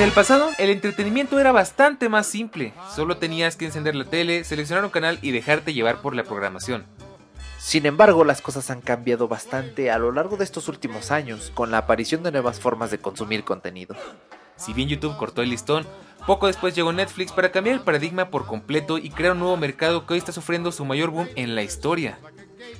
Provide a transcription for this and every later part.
En el pasado, el entretenimiento era bastante más simple. Solo tenías que encender la tele, seleccionar un canal y dejarte llevar por la programación. Sin embargo, las cosas han cambiado bastante a lo largo de estos últimos años, con la aparición de nuevas formas de consumir contenido. Si bien YouTube cortó el listón, poco después llegó Netflix para cambiar el paradigma por completo y crear un nuevo mercado que hoy está sufriendo su mayor boom en la historia.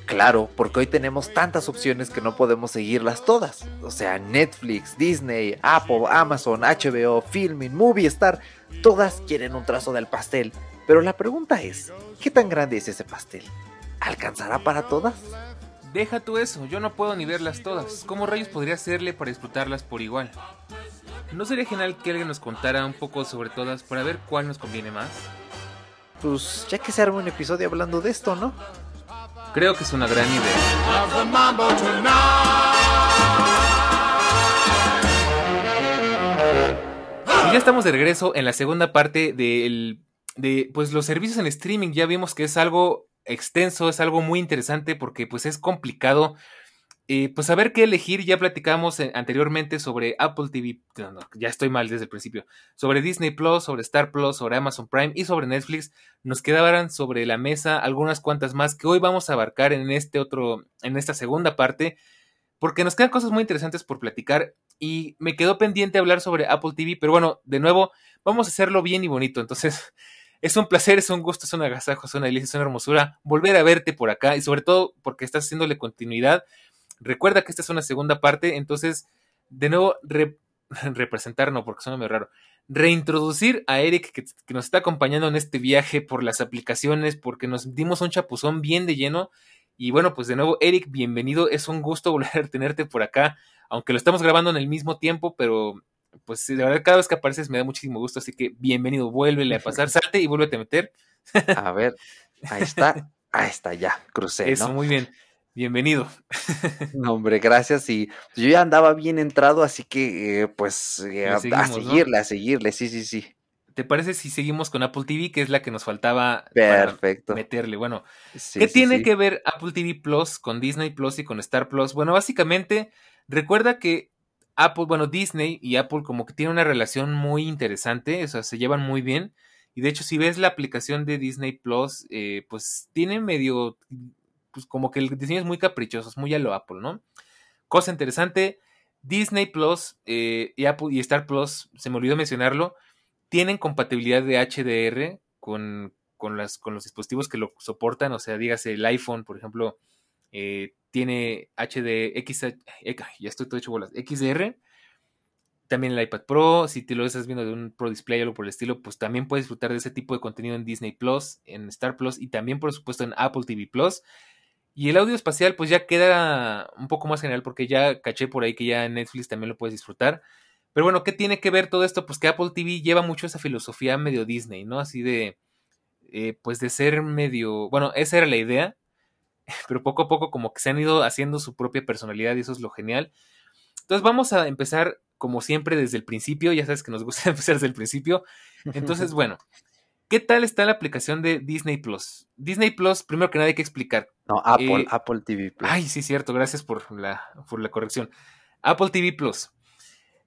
Claro, porque hoy tenemos tantas opciones que no podemos seguirlas todas. O sea, Netflix, Disney, Apple, Amazon, HBO, Filmin, Movistar, todas quieren un trazo del pastel. Pero la pregunta es, ¿qué tan grande es ese pastel? ¿Alcanzará para todas? Deja tú eso, yo no puedo ni verlas todas. ¿Cómo rayos podría hacerle para disfrutarlas por igual? ¿No sería genial que alguien nos contara un poco sobre todas para ver cuál nos conviene más? Pues ya que se arma un episodio hablando de esto, ¿no? Creo que es una gran idea. Y ya estamos de regreso en la segunda parte del, de pues los servicios en streaming. Ya vimos que es algo extenso, es algo muy interesante porque pues es complicado. Eh, pues saber qué elegir, ya platicamos eh, anteriormente sobre Apple TV, no, no, ya estoy mal desde el principio, sobre Disney Plus, sobre Star Plus, sobre Amazon Prime y sobre Netflix. Nos quedaban sobre la mesa algunas cuantas más que hoy vamos a abarcar en este otro, en esta segunda parte, porque nos quedan cosas muy interesantes por platicar y me quedó pendiente hablar sobre Apple TV, pero bueno, de nuevo, vamos a hacerlo bien y bonito, entonces es un placer, es un gusto, es un agasajo, es una delicia, es una hermosura volver a verte por acá y sobre todo porque estás haciéndole continuidad. Recuerda que esta es una segunda parte, entonces, de nuevo, re, representar, no, porque suena muy raro, reintroducir a Eric que, que, nos está acompañando en este viaje por las aplicaciones, porque nos dimos un chapuzón bien de lleno. Y bueno, pues de nuevo, Eric, bienvenido, es un gusto volver a tenerte por acá, aunque lo estamos grabando en el mismo tiempo, pero pues de verdad cada vez que apareces me da muchísimo gusto, así que bienvenido, vuélvele a pasar, salte y vuélvete a meter. A ver, ahí está, ahí está, ya, crucé. Eso, ¿no? muy bien. Bienvenido. No, hombre, gracias. Y yo ya andaba bien entrado, así que eh, pues eh, a, seguimos, a, seguirle, ¿no? a seguirle, sí, sí, sí. ¿Te parece si seguimos con Apple TV, que es la que nos faltaba Perfecto. meterle? Bueno, sí, ¿qué sí, tiene sí. que ver Apple TV Plus con Disney Plus y con Star Plus? Bueno, básicamente, recuerda que Apple, bueno, Disney y Apple como que tienen una relación muy interesante, o sea, se llevan muy bien. Y de hecho, si ves la aplicación de Disney Plus, eh, pues tiene medio, pues como que el diseño es muy caprichoso, es muy a lo Apple, ¿no? Cosa interesante, Disney Plus eh, y Star Plus, se me olvidó mencionarlo, tienen compatibilidad de HDR con, con, las, con los dispositivos que lo soportan, o sea, dígase el iPhone, por ejemplo, eh, tiene HD, ya estoy todo hecho bolas, XDR, también el iPad Pro, si te lo estás viendo de un Pro Display o algo por el estilo, pues también puedes disfrutar de ese tipo de contenido en Disney Plus, en Star Plus y también por supuesto en Apple TV Plus. Y el audio espacial pues ya queda un poco más general porque ya caché por ahí que ya en Netflix también lo puedes disfrutar. Pero bueno, ¿qué tiene que ver todo esto? Pues que Apple TV lleva mucho esa filosofía medio Disney, ¿no? Así de, eh, pues de ser medio, bueno, esa era la idea, pero poco a poco como que se han ido haciendo su propia personalidad y eso es lo genial. Entonces vamos a empezar como siempre desde el principio, ya sabes que nos gusta empezar desde el principio. Entonces, bueno, ¿qué tal está la aplicación de Disney Plus? Disney Plus, primero que nada hay que explicar. No, Apple, eh, Apple TV Plus. Ay, sí, cierto, gracias por la, por la corrección. Apple TV Plus.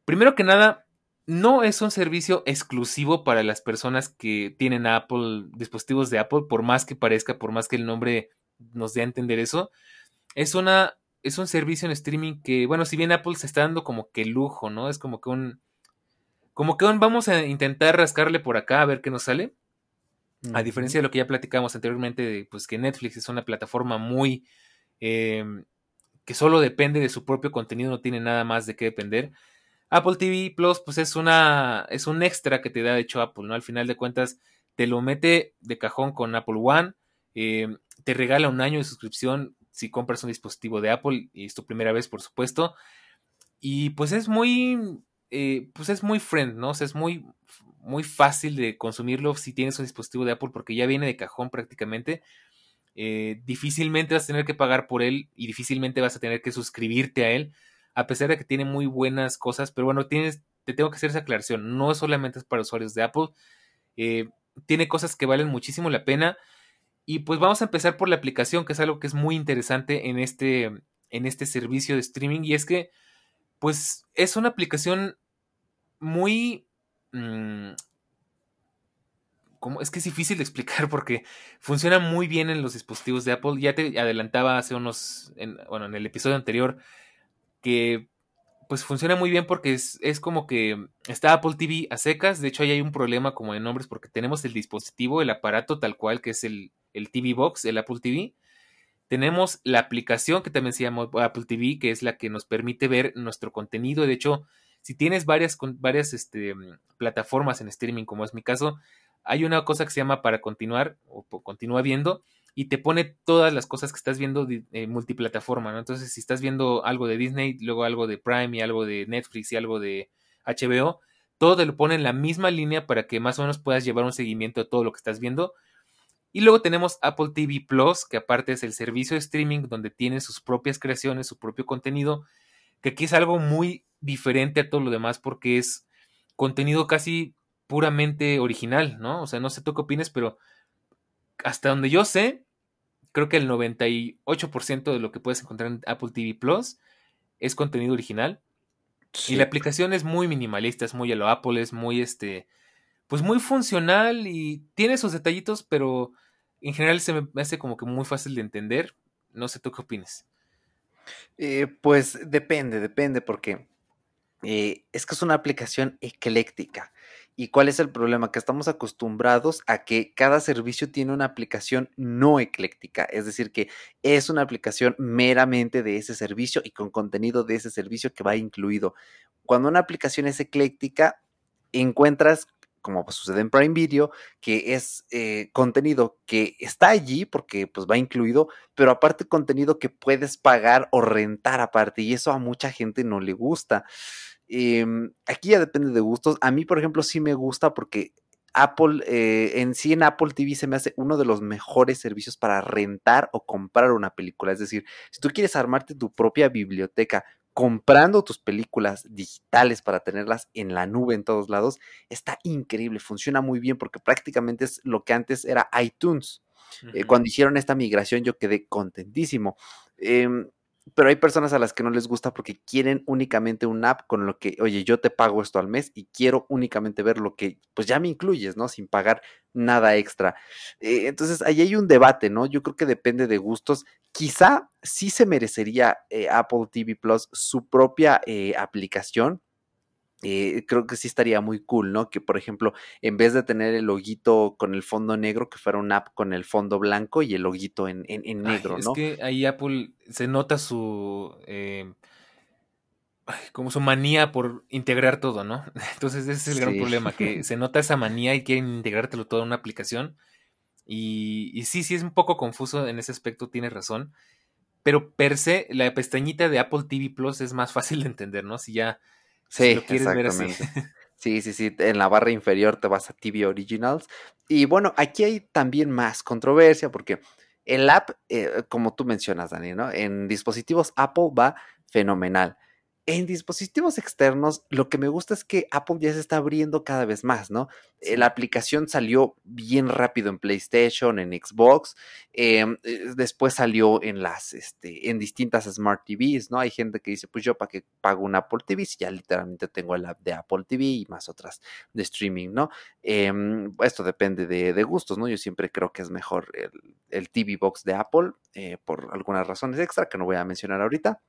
Primero que nada, no es un servicio exclusivo para las personas que tienen Apple, dispositivos de Apple, por más que parezca, por más que el nombre nos dé a entender eso. Es una es un servicio en streaming que, bueno, si bien Apple se está dando como que lujo, ¿no? Es como que un como que un vamos a intentar rascarle por acá a ver qué nos sale. A diferencia de lo que ya platicamos anteriormente, pues que Netflix es una plataforma muy... Em, que solo depende de su propio contenido, no tiene nada más de qué depender. Apple TV Plus, pues es una, es un extra que te da de hecho Apple, ¿no? Al final de cuentas, te lo mete de cajón con Apple One, em, te regala un año de suscripción si compras un dispositivo de Apple y es tu primera vez, por supuesto. Y pues es muy, eh, pues es muy friend, ¿no? O sea, es muy, muy fácil de consumirlo si tienes un dispositivo de Apple porque ya viene de cajón prácticamente. Eh, difícilmente vas a tener que pagar por él y difícilmente vas a tener que suscribirte a él, a pesar de que tiene muy buenas cosas, pero bueno, tienes, te tengo que hacer esa aclaración, no solamente es para usuarios de Apple, eh, tiene cosas que valen muchísimo la pena y pues vamos a empezar por la aplicación, que es algo que es muy interesante en este, en este servicio de streaming y es que pues es una aplicación muy Mm, es que es difícil de explicar porque funciona muy bien en los dispositivos de Apple. Ya te adelantaba hace unos, bueno, en el episodio anterior, que pues funciona muy bien porque es, como que está Apple TV a secas. De hecho, ahí hay un problema como de nombres porque tenemos el dispositivo, el aparato tal cual, que es el, el TV Box, el Apple TV. Tenemos la aplicación que también se llama Apple TV, que es la que nos permite ver nuestro contenido. De hecho, si tienes varias, varias este, mm, plataformas en streaming, como es mi caso, hay una cosa que se llama para continuar o continúa viendo y te pone todas las cosas que estás viendo en multiplataforma, ¿no? Entonces, si estás viendo algo de Disney, luego algo de Prime y algo de Netflix y algo de HBO, todo te lo pone en la misma línea para que más o menos puedas llevar un seguimiento de todo lo que estás viendo. Y luego tenemos Apple TV Plus, que aparte es el servicio de streaming donde tiene sus propias creaciones, su propio contenido, que aquí es algo muy diferente a todo lo demás porque es contenido casi puramente original, ¿no? O sea, no sé tú qué opinas, pero hasta donde yo sé, creo que el 98% de lo que puedes encontrar en Apple TV Plus es contenido original. Y la aplicación es muy minimalista, es muy a lo Apple, es muy este, pues muy funcional y tiene sus detallitos, pero en general se me hace como que muy fácil de entender. No sé tú qué opinas. Eh, pues depende, depende, porque eh, es que es una aplicación ecléctica. ¿Y cuál es el problema? Que estamos acostumbrados a que cada servicio tiene una aplicación no ecléctica, es decir, que es una aplicación meramente de ese servicio y con contenido de ese servicio que va incluido. Cuando una aplicación es ecléctica, encuentras como sucede en Prime Video, que es eh, contenido que está allí porque pues va incluido, pero aparte contenido que puedes pagar o rentar aparte y eso a mucha gente no le gusta. Em, aquí ya depende de gustos. A mí, por ejemplo, sí me gusta porque Apple, eh, en sí en Apple TV se me hace uno de los mejores servicios para rentar o comprar una película. Es decir, si tú quieres armarte tu propia biblioteca comprando tus películas digitales para tenerlas en la nube en todos lados, está increíble, funciona muy bien porque prácticamente es lo que antes era iTunes. Eh, cuando hicieron esta migración yo quedé contentísimo. Em, pero hay personas a las que no les gusta porque quieren únicamente un app con lo que, oye, yo te pago esto al mes y quiero únicamente ver lo que, pues ya me incluyes, ¿no? Sin pagar nada extra. Eh, entonces, ahí hay un debate, ¿no? Yo creo que depende de gustos. Quizá sí se merecería eh, Apple TV Plus su propia eh, aplicación eh, creo que sí estaría muy cool, ¿no? Que por ejemplo, en vez de tener el loguito con el fondo negro, que fuera una app con el fondo blanco y el loguito en, negro, ¿no? Es que ahí Apple se nota su. Eh, como su manía por integrar todo, ¿no? Entonces ese es el gran problema, que se nota esa manía y quieren integrártelo todo en una aplicación. Y, y sí, sí es un poco confuso en ese aspecto, tienes razón. Pero per se, la pestañita de Apple TV Plus es más fácil de entender, ¿no? Si ya Sí, exactamente. Sí, sí, sí. En la barra inferior te vas a TV Originals. Y bueno, aquí hay también más controversia porque el app, eh, como tú mencionas, Dani, ¿no? En dispositivos Apple va fenomenal. En dispositivos externos, lo que me gusta es que Apple ya se está abriendo cada vez más, ¿no? Eh, la aplicación salió bien rápido en PlayStation, en Xbox, em, eh, después salió en las, este, en distintas Smart TVs, ¿no? Hay gente que dice, pues yo para qué pago un Apple TV si ya literalmente tengo el app de Apple TV y más otras de streaming, ¿no? Em, esto depende de, gustos, ¿no? Yo siempre creo que es mejor el, el TV Box de Apple eh, por algunas razones extra que no voy a mencionar ahorita.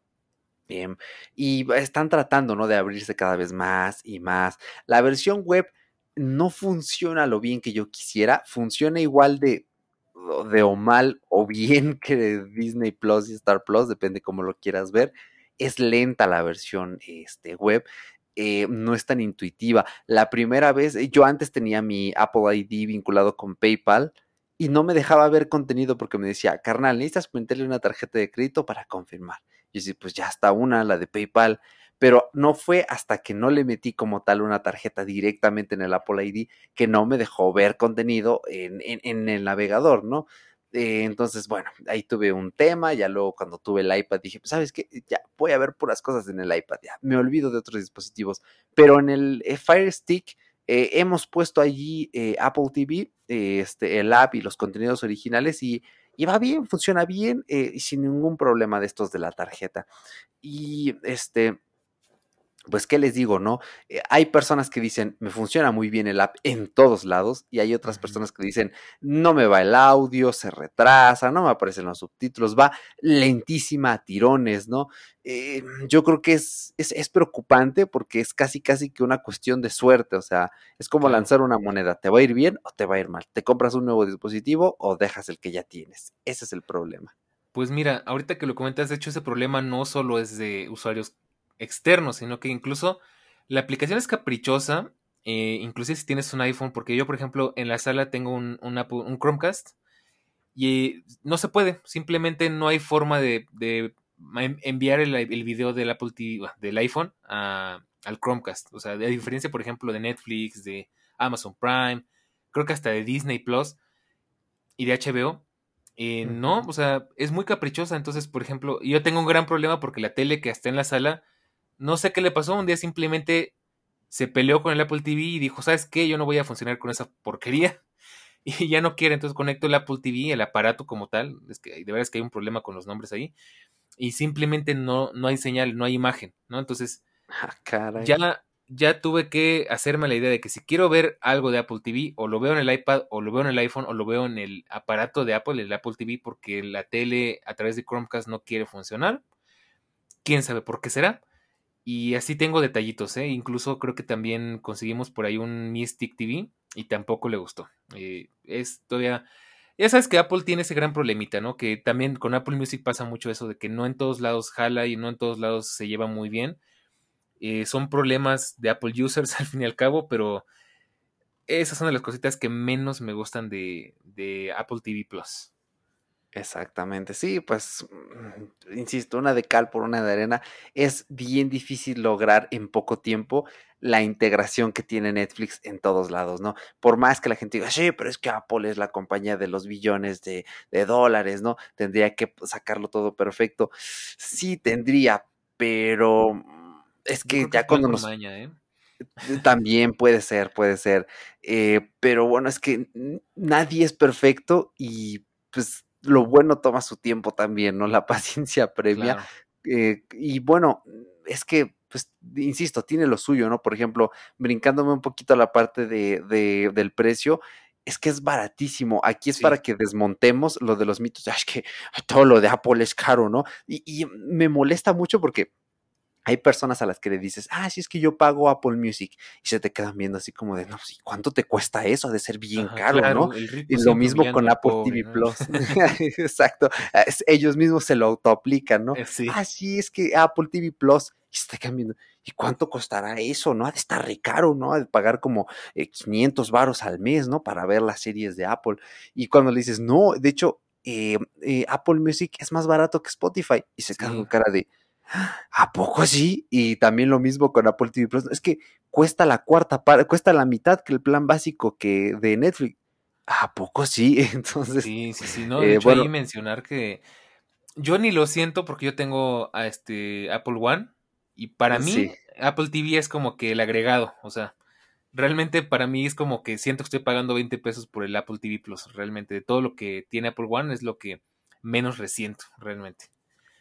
Y están tratando, ¿no? De abrirse cada vez más y más. La versión web no funciona lo bien que yo quisiera, funciona igual de, de o mal o bien que Disney Plus y Star Plus, depende cómo lo quieras ver. Es lenta la versión este, web. Eh, no es tan intuitiva. La primera vez, yo antes tenía mi Apple ID vinculado con PayPal y no me dejaba ver contenido porque me decía, carnal, necesitas meterle una tarjeta de crédito para confirmar. Y yo pues ya está una, la de PayPal pero no fue hasta que no le metí como tal una tarjeta directamente en el Apple ID que no me dejó ver contenido en, el navegador, ¿no? Eh, entonces, bueno, ahí tuve un tema, ya luego cuando tuve el iPad dije, pues, ¿sabes qué? Ya voy a ver puras cosas en el iPad, ya me olvido de otros dispositivos, pero en el eh, Fire Stick eh, hemos puesto allí Apple TV, este, el app y los contenidos originales y, y va bien, funciona bien y sin ningún problema de estos de la tarjeta. Y este, pues, ¿qué les digo, no? Eh, hay personas que dicen, me funciona muy bien el app en todos lados, y hay otras personas que dicen, no me va el audio, se retrasa, no me aparecen los subtítulos, va lentísima a tirones, ¿no? Eh, yo creo que es, es, preocupante porque es casi, casi que una cuestión de suerte, o sea, es como lanzar una moneda, ¿te va a ir bien o te va a ir mal? ¿Te compras un nuevo dispositivo o dejas el que ya tienes? Ese es el problema. Pues mira, ahorita que lo comentas, de hecho ese problema no solo es de usuarios externo, sino que incluso la aplicación es caprichosa, eh, inclusive si tienes un iPhone, porque yo, por ejemplo, en la sala tengo un, un, Chromecast y no se puede, simplemente no hay forma de, enviar el, el, video del Apple TV, del iPhone al Chromecast. O sea, a diferencia, por ejemplo, de Netflix, de Amazon Prime, creo que hasta de Disney Plus y de HBO. Eh, no, o sea, es muy caprichosa. Entonces, por ejemplo, yo tengo un gran problema porque la tele que está en la sala no sé qué le pasó, un día simplemente se peleó con el Apple TV y dijo, ¿sabes qué? Yo no voy a funcionar con esa porquería. Y ya no quiere, entonces conecto el Apple TV, el aparato como tal. Es que de verdad es que hay un problema con los nombres ahí. Y simplemente no, no hay señal, no hay imagen, ¿no? Entonces, ah, ya, ya tuve que hacerme la idea de que si quiero ver algo de Apple TV, o lo veo en el iPad, o lo veo en el iPhone, o lo veo en el aparato de Apple, el Apple TV, porque la tele a través de Chromecast no quiere funcionar. ¿Quién sabe por qué será? Y así tengo detallitos, ¿eh? Incluso creo que también conseguimos por ahí un Mystic TV y tampoco le gustó. Eh, es todavía... Ya sabes que Apple tiene ese gran problemita, ¿no? Que también con Apple Music pasa mucho eso de que no en todos lados jala y no en todos lados se lleva muy bien. Eh, son problemas de Apple users al fin y al cabo, pero esas son de las cositas que menos me gustan de, de Apple TV Plus. Exactamente, sí, pues, mm, insisto, una de cal por una de arena, es bien difícil lograr en poco tiempo la integración que tiene Netflix en todos lados, ¿no? Por más que la gente diga, sí, pero es que Apple es la compañía de los billones de, dólares, ¿no? Tendría que sacarlo todo perfecto. Sí, tendría, pero mm, es que ya cuando nos... ¿eh? También puede ser, puede ser. Eh, pero bueno, es que nadie es perfecto y pues lo bueno toma su tiempo también, ¿no? La paciencia premia. Eh, y bueno, es que, pues, insisto, tiene lo suyo, ¿no? Por ejemplo, brincándome un poquito a la parte de, del precio, es que es baratísimo. Aquí es para que desmontemos lo de los mitos. Es que todo lo de Apple es caro, ¿no? y me molesta mucho porque hay personas a las que le dices, ah, sí es que yo pago Apple Music y se te quedan viendo así como de, no, sí, ¿cuánto te cuesta eso? Ha de ser bien caro, ¿no? Y lo mismo con Apple TV Plus. Exacto. ellos mismos se lo autoaplican, ¿no? Eh, ah, sí, es que Apple TV Plus y se está cambiando. ¿Y cuánto costará eso? ¿No? Ha de estar re caro, ¿no? Ha de pagar como 500 eh, varos al mes, ¿no? Para ver las series de Apple. Y cuando le dices, no, de hecho, eh, Apple Music es más barato que Spotify. Y se queda con cara de, ¿A poco así? Y también lo mismo con Apple TV Plus. Es que cuesta la cuarta parte, cuesta la mitad que el plan básico que de Netflix. ¿A poco sí? Entonces. Sí, sí, sí. No, de eh, hecho, ahí mencionar que yo ni lo siento porque yo tengo a este Apple One y para mí Apple TV es como que el agregado. O sea, realmente para mí es como que siento que estoy pagando 20 pesos por el Apple TV Plus. Realmente, de todo lo que tiene Apple One es lo que menos resiento, realmente.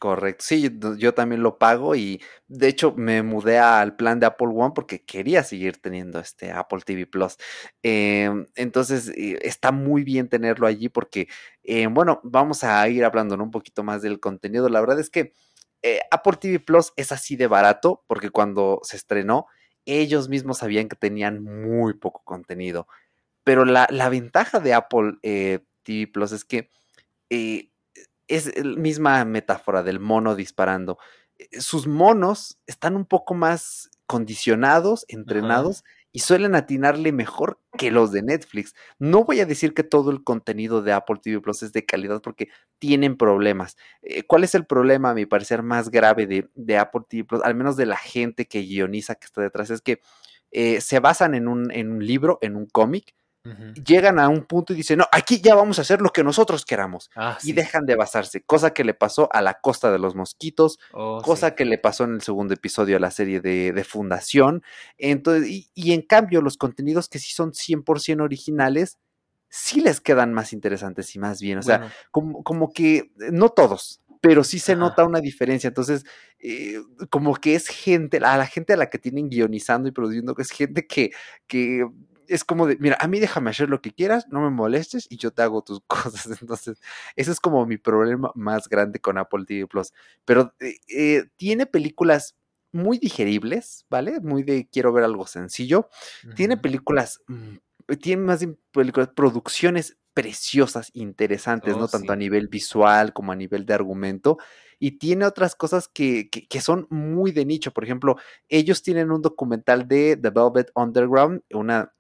Correcto, sí, yo también lo pago y de hecho me mudé al plan de Apple One porque quería seguir teniendo este Apple TV Plus. Em, entonces eh, está muy bien tenerlo allí porque, eh, bueno, vamos a ir hablando un poquito más del contenido. La verdad es que eh, Apple TV Plus es así de barato porque cuando se estrenó ellos mismos sabían que tenían muy poco contenido. Pero la, ventaja de Apple TV Plus es que es la misma metáfora del mono disparando. Eh, sus monos están un poco más condicionados, entrenados y suelen atinarle mejor que los de Netflix. No voy a decir que todo el contenido de Apple TV Plus es de calidad porque tienen problemas. Eh, ¿Cuál es el problema, a mi parecer, más grave de, Apple TV Plus, al menos de la gente que guioniza que está detrás? Es que eh, se basan en un, en un libro, en un cómic, Llegan a un punto y dicen, no, aquí ya vamos a hacer lo que nosotros queramos. Ah, y dejan de basarse, cosa que le pasó a la costa de los mosquitos, oh, cosa que le pasó en el segundo episodio a la serie de, Fundación. Entonces, y, en cambio, los contenidos que sí son 100% originales, sí les quedan más interesantes y más bien. O sea, como, como, que, no todos, pero sí se nota una diferencia. Entonces, eh, como que es gente, a la gente a la que tienen guionizando y produciendo, que es gente que, que es como de, mira, a mí déjame hacer lo que quieras, no me molestes y yo te hago tus cosas. Entonces, ese es como mi problema más grande con Apple TV Plus. Pero eh, eh, tiene películas muy digeribles, ¿vale? Muy de quiero ver algo sencillo. Tiene películas, mm, tiene más películas, producciones preciosas, interesantes, ¿no? Oh, Tanto a nivel visual como a nivel de argumento. Y tiene otras cosas que, que, son muy de nicho. Por ejemplo, ellos tienen un documental de The Velvet Underground, una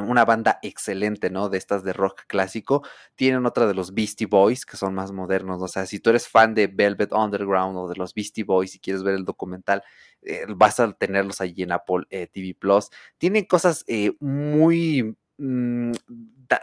una banda excelente, ¿no? De estas de rock clásico. Tienen otra de los Beastie Boys, que son más modernos. O sea, si tú eres fan de Velvet Underground o de los Beastie Boys y quieres ver el documental, eh, vas a tenerlos allí en Apple eh, TV Plus. Tienen cosas eh, muy mm,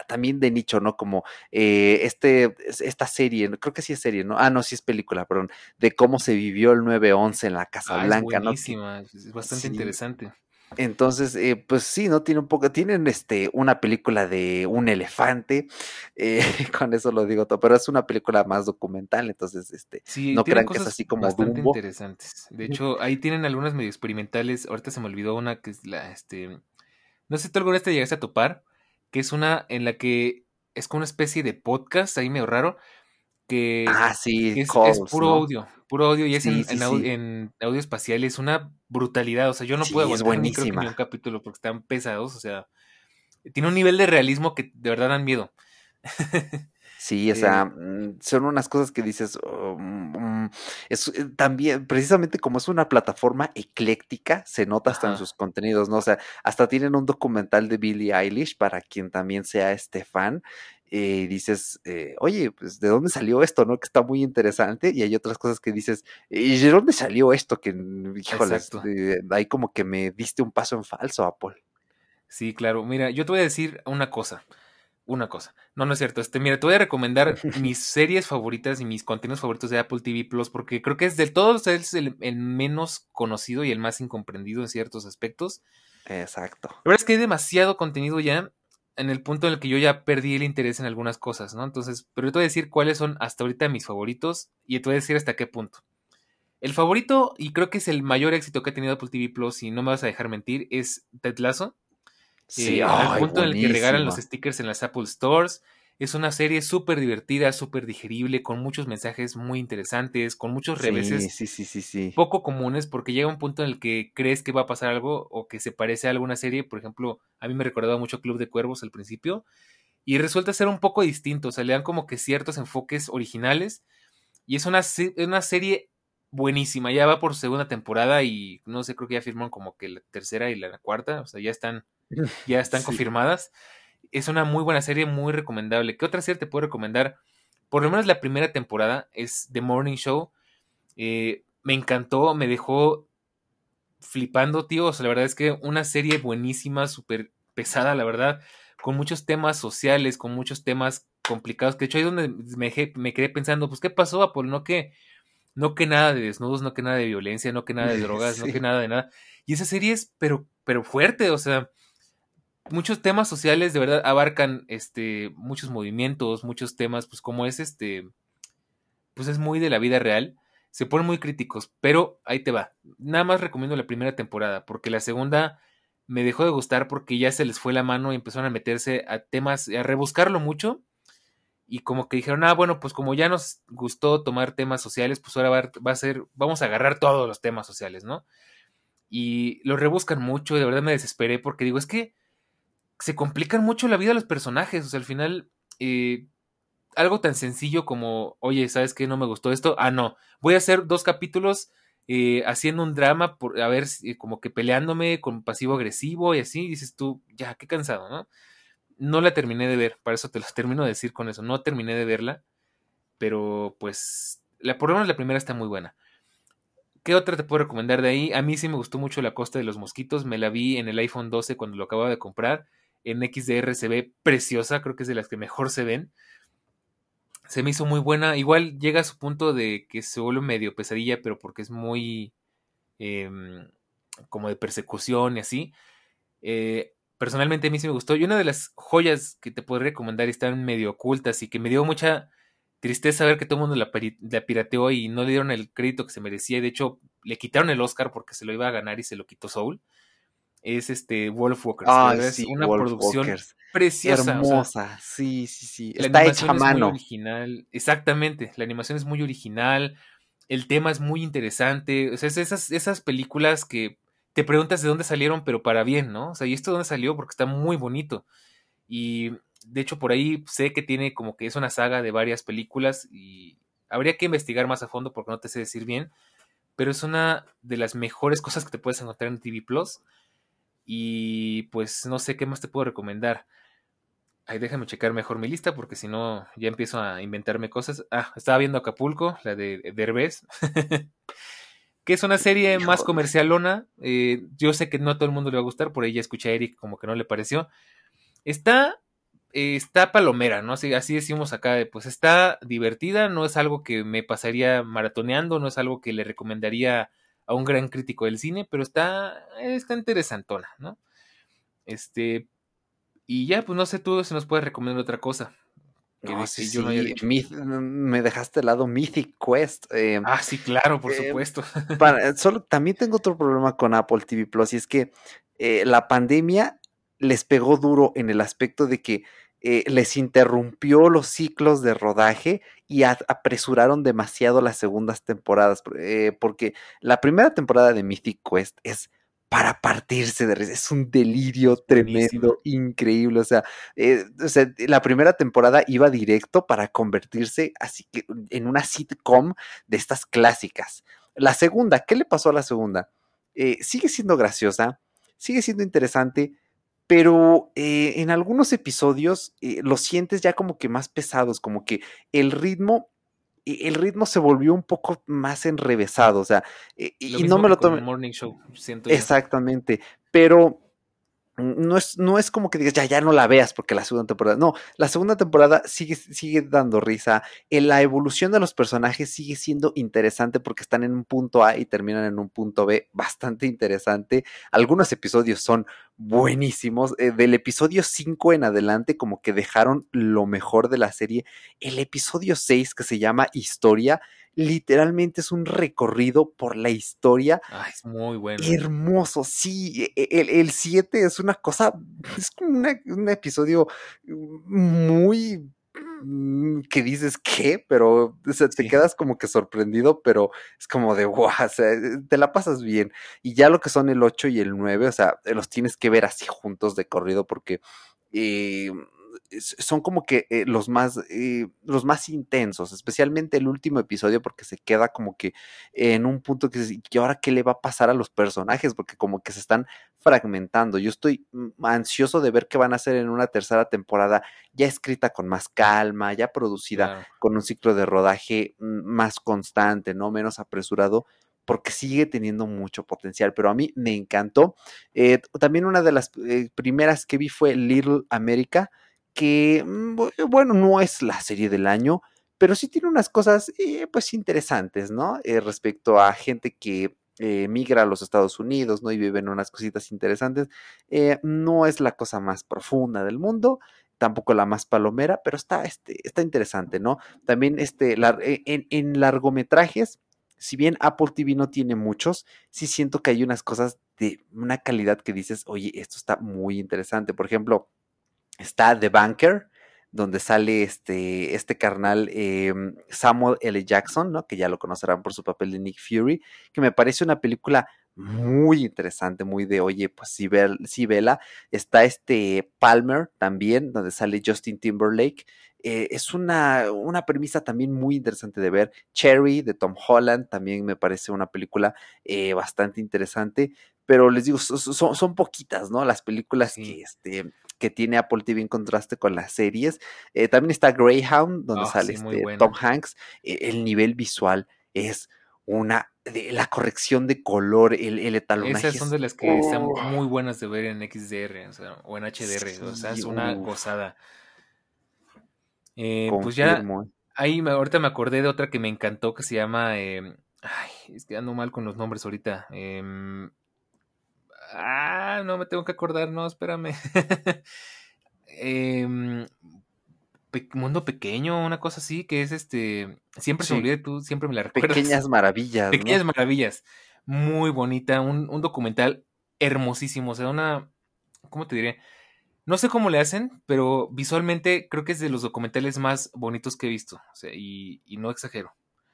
también de nicho, ¿no? Como este, esta serie, creo que sí es serie, ¿no? Ah, no, sí es película, perdón, de cómo se vivió el 9-11 en la Casa ah, Blanca, es buenísima, Es bastante interesante. Entonces, eh, pues sí, ¿no? Tiene un poco, tienen este, una película de un elefante, eh, con eso lo digo todo, pero es una película más documental, entonces, este, no crean que es así como bastante interesantes. De hecho, ahí tienen algunas medio experimentales, ahorita se me olvidó una que es la, este, no sé si tú alguna vez te llegaste a topar, que es una en la que es como una especie de podcast, ahí medio raro, que ah, sí, es, puro audio, puro audio y es en, audio, espacial, es una brutalidad, o sea, yo no puedo aguantar ni, creo ni un capítulo porque están pesados, o sea, tiene un nivel de realismo que de verdad dan miedo. Sí, o sea, mm, son unas cosas que dices, oh, mm, mm, es eh, también, precisamente como es una plataforma ecléctica, se nota hasta en sus contenidos, ¿no? O sea, hasta tienen un documental de Billie Eilish para quien también sea este fan, y dices, eh, oye, pues de dónde salió esto, ¿no? Que está muy interesante. Y hay otras cosas que dices, ¿y de dónde salió esto? Que, híjole, eh, ahí como que me diste un paso en falso, Apple. Sí, claro. Mira, yo te voy a decir una cosa. Una cosa. No, no es cierto. Este, mira, te voy a recomendar mis series favoritas y mis contenidos favoritos de Apple TV Plus, porque creo que es de todos es el, el menos conocido y el más incomprendido en ciertos aspectos. Exacto. La verdad es que hay demasiado contenido ya en el punto en el que yo ya perdí el interés en algunas cosas, ¿no? Entonces, pero yo te voy a decir cuáles son hasta ahorita mis favoritos y te voy a decir hasta qué punto. El favorito, y creo que es el mayor éxito que ha tenido Apple TV Plus, y no me vas a dejar mentir, es Ted Lasso. Sí, eh, al punto en el que regalan los stickers en las Apple Stores. Es una serie súper divertida, súper digerible, con muchos mensajes muy interesantes, con muchos reveses sí, sí, sí, sí, poco comunes, porque llega un punto en el que crees que va a pasar algo o que se parece a alguna serie. Por ejemplo, a mí me recordaba mucho Club de Cuervos al principio, y resulta ser un poco distinto. O sea, le dan como que ciertos enfoques originales, y es una, una serie buenísima. Ya va por segunda temporada, y no sé, creo que ya firman como que la tercera y la cuarta, o sea, ya están, ya están confirmadas es una muy buena serie, muy recomendable. ¿Qué otra serie te puedo recomendar? Por lo menos la primera temporada es The Morning Show. Eh, me encantó, me dejó flipando, tío. O sea, la verdad es que una serie buenísima, súper pesada, la verdad, con muchos temas sociales, con muchos temas complicados. Que de hecho ahí es donde me, me quedé pensando, pues, ¿qué pasó, Apple? No que, no que nada de desnudos, no que nada de violencia, no que nada de drogas, no que nada de nada. Y esa serie es, pero, pero fuerte, o sea, muchos temas sociales de verdad abarcan este muchos movimientos, muchos temas, pues como es este pues es muy de la vida real, se ponen muy críticos, pero ahí te va. Nada más recomiendo la primera temporada, porque la segunda me dejó de gustar porque ya se les fue la mano y empezaron a meterse a temas, a rebuscarlo mucho. Y como que dijeron, ah, bueno, pues como ya nos gustó tomar temas sociales, pues ahora va, a ser, vamos a agarrar todos los temas sociales, ¿no? Y lo rebuscan mucho, y de verdad me desesperé porque digo, es que se complican mucho la vida los personajes. O sea, al final, eh, algo tan sencillo como, oye, ¿sabes qué? No me gustó esto. Ah, no. Voy a hacer dos capítulos eh, haciendo un drama, por, a ver, como que peleándome con pasivo agresivo y así. dices tú, ya, qué cansado, ¿no? No la terminé de ver, para eso te lo termino de decir con eso. No terminé de verla, pero pues, la, por lo menos la primera está muy buena. ¿Qué otra te puedo recomendar de ahí? A mí sí me gustó mucho La Costa de los Mosquitos. Me la vi en el iPhone 12 cuando lo acababa de comprar. En XDR se ve preciosa, creo que es de las que mejor se ven. Se me hizo muy buena. Igual llega a su punto de que se vuelve medio pesadilla, pero porque es muy em, como de persecución y así. Eh, personalmente a mí sí me gustó. Y una de las joyas que te podría recomendar y están medio ocultas y que me dio mucha tristeza ver que todo el mundo la, pirateó y no le dieron el crédito que se merecía. Y de hecho, le quitaron el Oscar porque se lo iba a ganar y se lo quitó Soul. Es este Wolf Walkers. Ah, es una producción preciosa. Hermosa. sí, sí, sí. Está hecha a mano. original. Exactamente. La animación es muy original. El tema es muy interesante. O sea, es esas, esas películas que te preguntas de dónde salieron, pero para bien, ¿no? O sea, ¿y esto dónde salió? Porque está muy bonito. Y de hecho por ahí sé que tiene como que es una saga de varias películas y habría que investigar más a fondo porque no te sé decir bien, pero es una de las mejores cosas que te puedes encontrar en TV Plus y pues no sé qué más te puedo recomendar. Ay, déjame checar mejor mi lista porque si no ya empiezo a inventarme cosas. Ah, estaba viendo Acapulco, la de Derbez. que es una serie más comercialona. Eh, yo sé que no a todo el mundo le va a gustar, por ahí ya escuché a Eric como que no le pareció. Está está palomera, ¿no? Así, así decimos acá, pues está divertida, no es algo que me pasaría maratoneando, no es algo que le recomendaría a un gran crítico del cine, pero está, está interesantona, ¿no? Este, y ya, pues no sé tú si nos puedes recomendar otra cosa. No, sí, yo no me dejaste al lado Mythic Quest. Eh, ah, sí, claro, por eh, supuesto. solo también tengo otro problema con Apple TV Plus y es que eh, la pandemia les pegó duro en el aspecto de que eh, les interrumpió los ciclos de rodaje y apresuraron demasiado las segundas temporadas, eh, porque la primera temporada de Mythic Quest es para partirse de risa, es un delirio tremendo, increíble, o sea, eh, o sea, la primera temporada iba directo para convertirse así que en una sitcom de estas clásicas. La segunda, ¿qué le pasó a la segunda? sigue siendo graciosa, sigue siendo interesante, pero eh, en algunos episodios eh, los sientes ya como que más pesados, como que el ritmo, e, el ritmo se volvió un poco más enrevesado, o sea, eh, y no me lo tomé. Morning Show, siento Exactamente, pero no es, no es como que digas, ya, ya no la veas porque la segunda temporada. No, la segunda temporada sigue, sigue dando risa. la evolución de los personajes sigue siendo interesante porque están en un punto A y terminan en un punto B bastante interesante. Algunos episodios son buenísimos. Eh, del episodio 5 en adelante, como que dejaron lo mejor de la serie. El episodio 6, que se llama Historia, literalmente es un recorrido por la historia. Ay, es muy bueno. Hermoso, sí. E, e, el 7 es una cosa, es como un episodio muy mm, que dices qué, pero te quedas como que sorprendido, pero es como de wow, o sea, te la pasas bien. Y ya lo que son el 8 y el 9, o sea, los tienes que ver así juntos de corrido porque eh, son como que eh, los más eh, los más intensos, especialmente el último episodio porque se queda como que en un punto que ¿y ahora qué le va a pasar a los personajes? Porque como que se están fragmentando. Yo estoy mm, ansioso de ver qué van a hacer en una tercera temporada ya escrita con más calma, ya producida con un ciclo de rodaje mm, más constante, no menos apresurado porque sigue teniendo mucho potencial, pero a mí me encantó. Eh, también una de las primeras que vi fue Little America, que, mm, bueno, no es la serie del año, pero sí tiene unas cosas, eh, pues, interesantes, ¿no? Eh, respecto a gente que eh, migra a los Estados Unidos, ¿no? Y viven unas cositas interesantes. no es la cosa más profunda del mundo, tampoco la más palomera, pero está, este, está interesante, ¿no? También este, en, en, largometrajes, si bien Apple TV no tiene muchos, sí siento que hay unas cosas de una calidad que dices, oye, esto está muy interesante. Por ejemplo, Está The Banker, donde sale este, este carnal em, Samuel L. Jackson, ¿no? que ya lo conocerán por su papel de Nick Fury, que me parece una película muy interesante, muy de, oye, pues sí, sí vela. Está este Palmer también, donde sale Justin Timberlake. Eh, es una, una, premisa también muy interesante de ver. Cherry de Tom Holland también me parece una película eh, bastante interesante, pero les digo, son, son poquitas, ¿no? Las películas que, este, que tiene Apple TV en contraste con las series. Eh, también está Greyhound, donde ah, sale este, Tom Hanks. el nivel visual es una de la corrección de color, el, el etalonaje. Esas son de las que están muy buenas de ver en XDR o, en HDR, o sea, es una gozada. Eh, pues ya, ahí ahorita me acordé de otra que me encantó que se llama, em, ay, es que ando mal con los nombres ahorita. Em, ah, no me tengo que acordar, no, espérame. eh, mundo pequeño, una cosa así, que es este, siempre se me olvida, tú siempre me la recuerdas. Pequeñas maravillas. Pequeñas maravillas. Muy bonita, un, un, documental hermosísimo, o sea, una, ¿cómo te diré? No sé cómo le hacen, pero visualmente creo que es de los documentales más bonitos que he visto, o sea, y, y no exagero.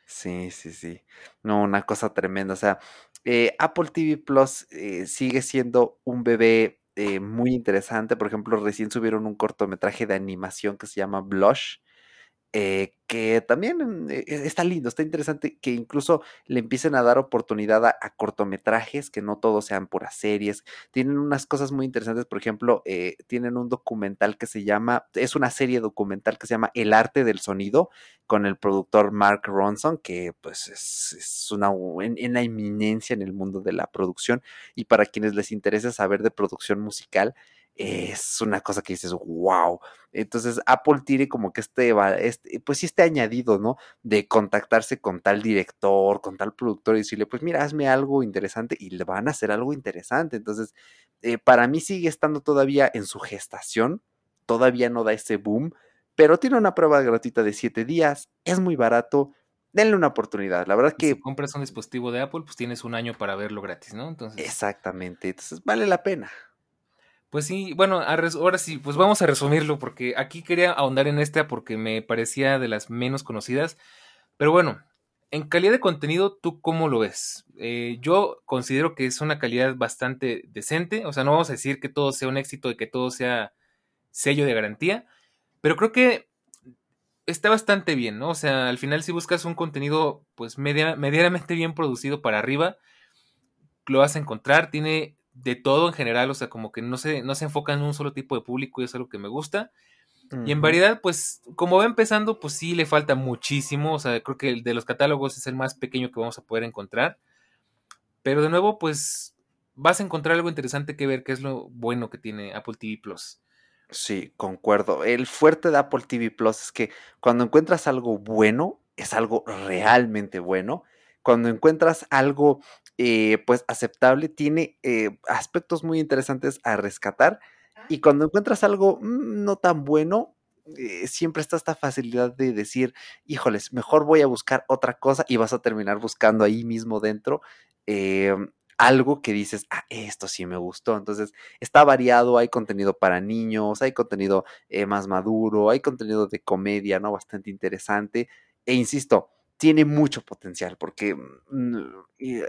Sí, sí, sí. No, una cosa tremenda. O sea, eh, Apple TV Plus eh, sigue siendo un bebé eh, muy interesante. Por ejemplo, recién subieron un cortometraje de animación que se llama Blush, eh, que también eh, e, está lindo, está interesante que incluso le empiecen a dar oportunidad a, cortometrajes, que no todos sean puras series. Tienen unas cosas muy interesantes, por ejemplo, eh, tienen un documental que se llama, es una serie documental que se llama El arte del sonido, con el productor Mark Ronson, que pues es, una, en, la eminencia en el mundo de la producción. Y para quienes les interese saber de producción musical, es una cosa que dices, wow. Entonces Apple tiene como que este, este, pues sí, este añadido, ¿no? De contactarse con tal director, con tal productor y decirle, pues mira, hazme algo interesante y le van a hacer algo interesante. Entonces, eh, para mí sigue estando todavía en su gestación, todavía no da ese boom, pero tiene una prueba gratuita de siete días, es muy barato, denle una oportunidad. La verdad que. Si compras un dispositivo de Apple, pues tienes un año para verlo gratis, ¿no? Entonces. Exactamente. Entonces vale la pena. Pues sí, bueno, ahora sí, pues vamos a resumirlo porque aquí quería ahondar en esta porque me parecía de las menos conocidas. Pero bueno, en calidad de contenido, ¿tú cómo lo ves? Eh, yo considero que es una calidad bastante decente, o sea, no vamos a decir que todo sea un éxito y que todo sea sello de garantía, pero creo que está bastante bien, ¿no? O sea, al final si buscas un contenido pues medianamente bien producido para arriba, lo vas a encontrar, tiene de todo en general, o sea, como que no se, no se enfoca en un solo tipo de público y es algo que me gusta. Y en variedad, pues, como va empezando, pues sí le falta muchísimo. O sea, creo que el de los catálogos es el más pequeño que vamos a poder encontrar. Pero de nuevo, pues, vas a encontrar algo interesante que ver, que es lo bueno que tiene Apple TV Plus. Sí, concuerdo. El fuerte de Apple TV Plus es que cuando encuentras algo bueno, es algo realmente bueno. Cuando encuentras algo eh, pues aceptable, tiene eh, aspectos muy interesantes a rescatar y cuando encuentras algo mm, no tan bueno, eh, siempre está esta facilidad de decir, híjoles, mejor voy a buscar otra cosa y vas a terminar buscando ahí mismo dentro algo que dices, ah, esto sí me gustó. Entonces, está variado, hay contenido para niños, hay contenido más maduro, hay contenido de comedia, ¿no? Bastante interesante. E insisto, tiene mucho potencial porque, mm,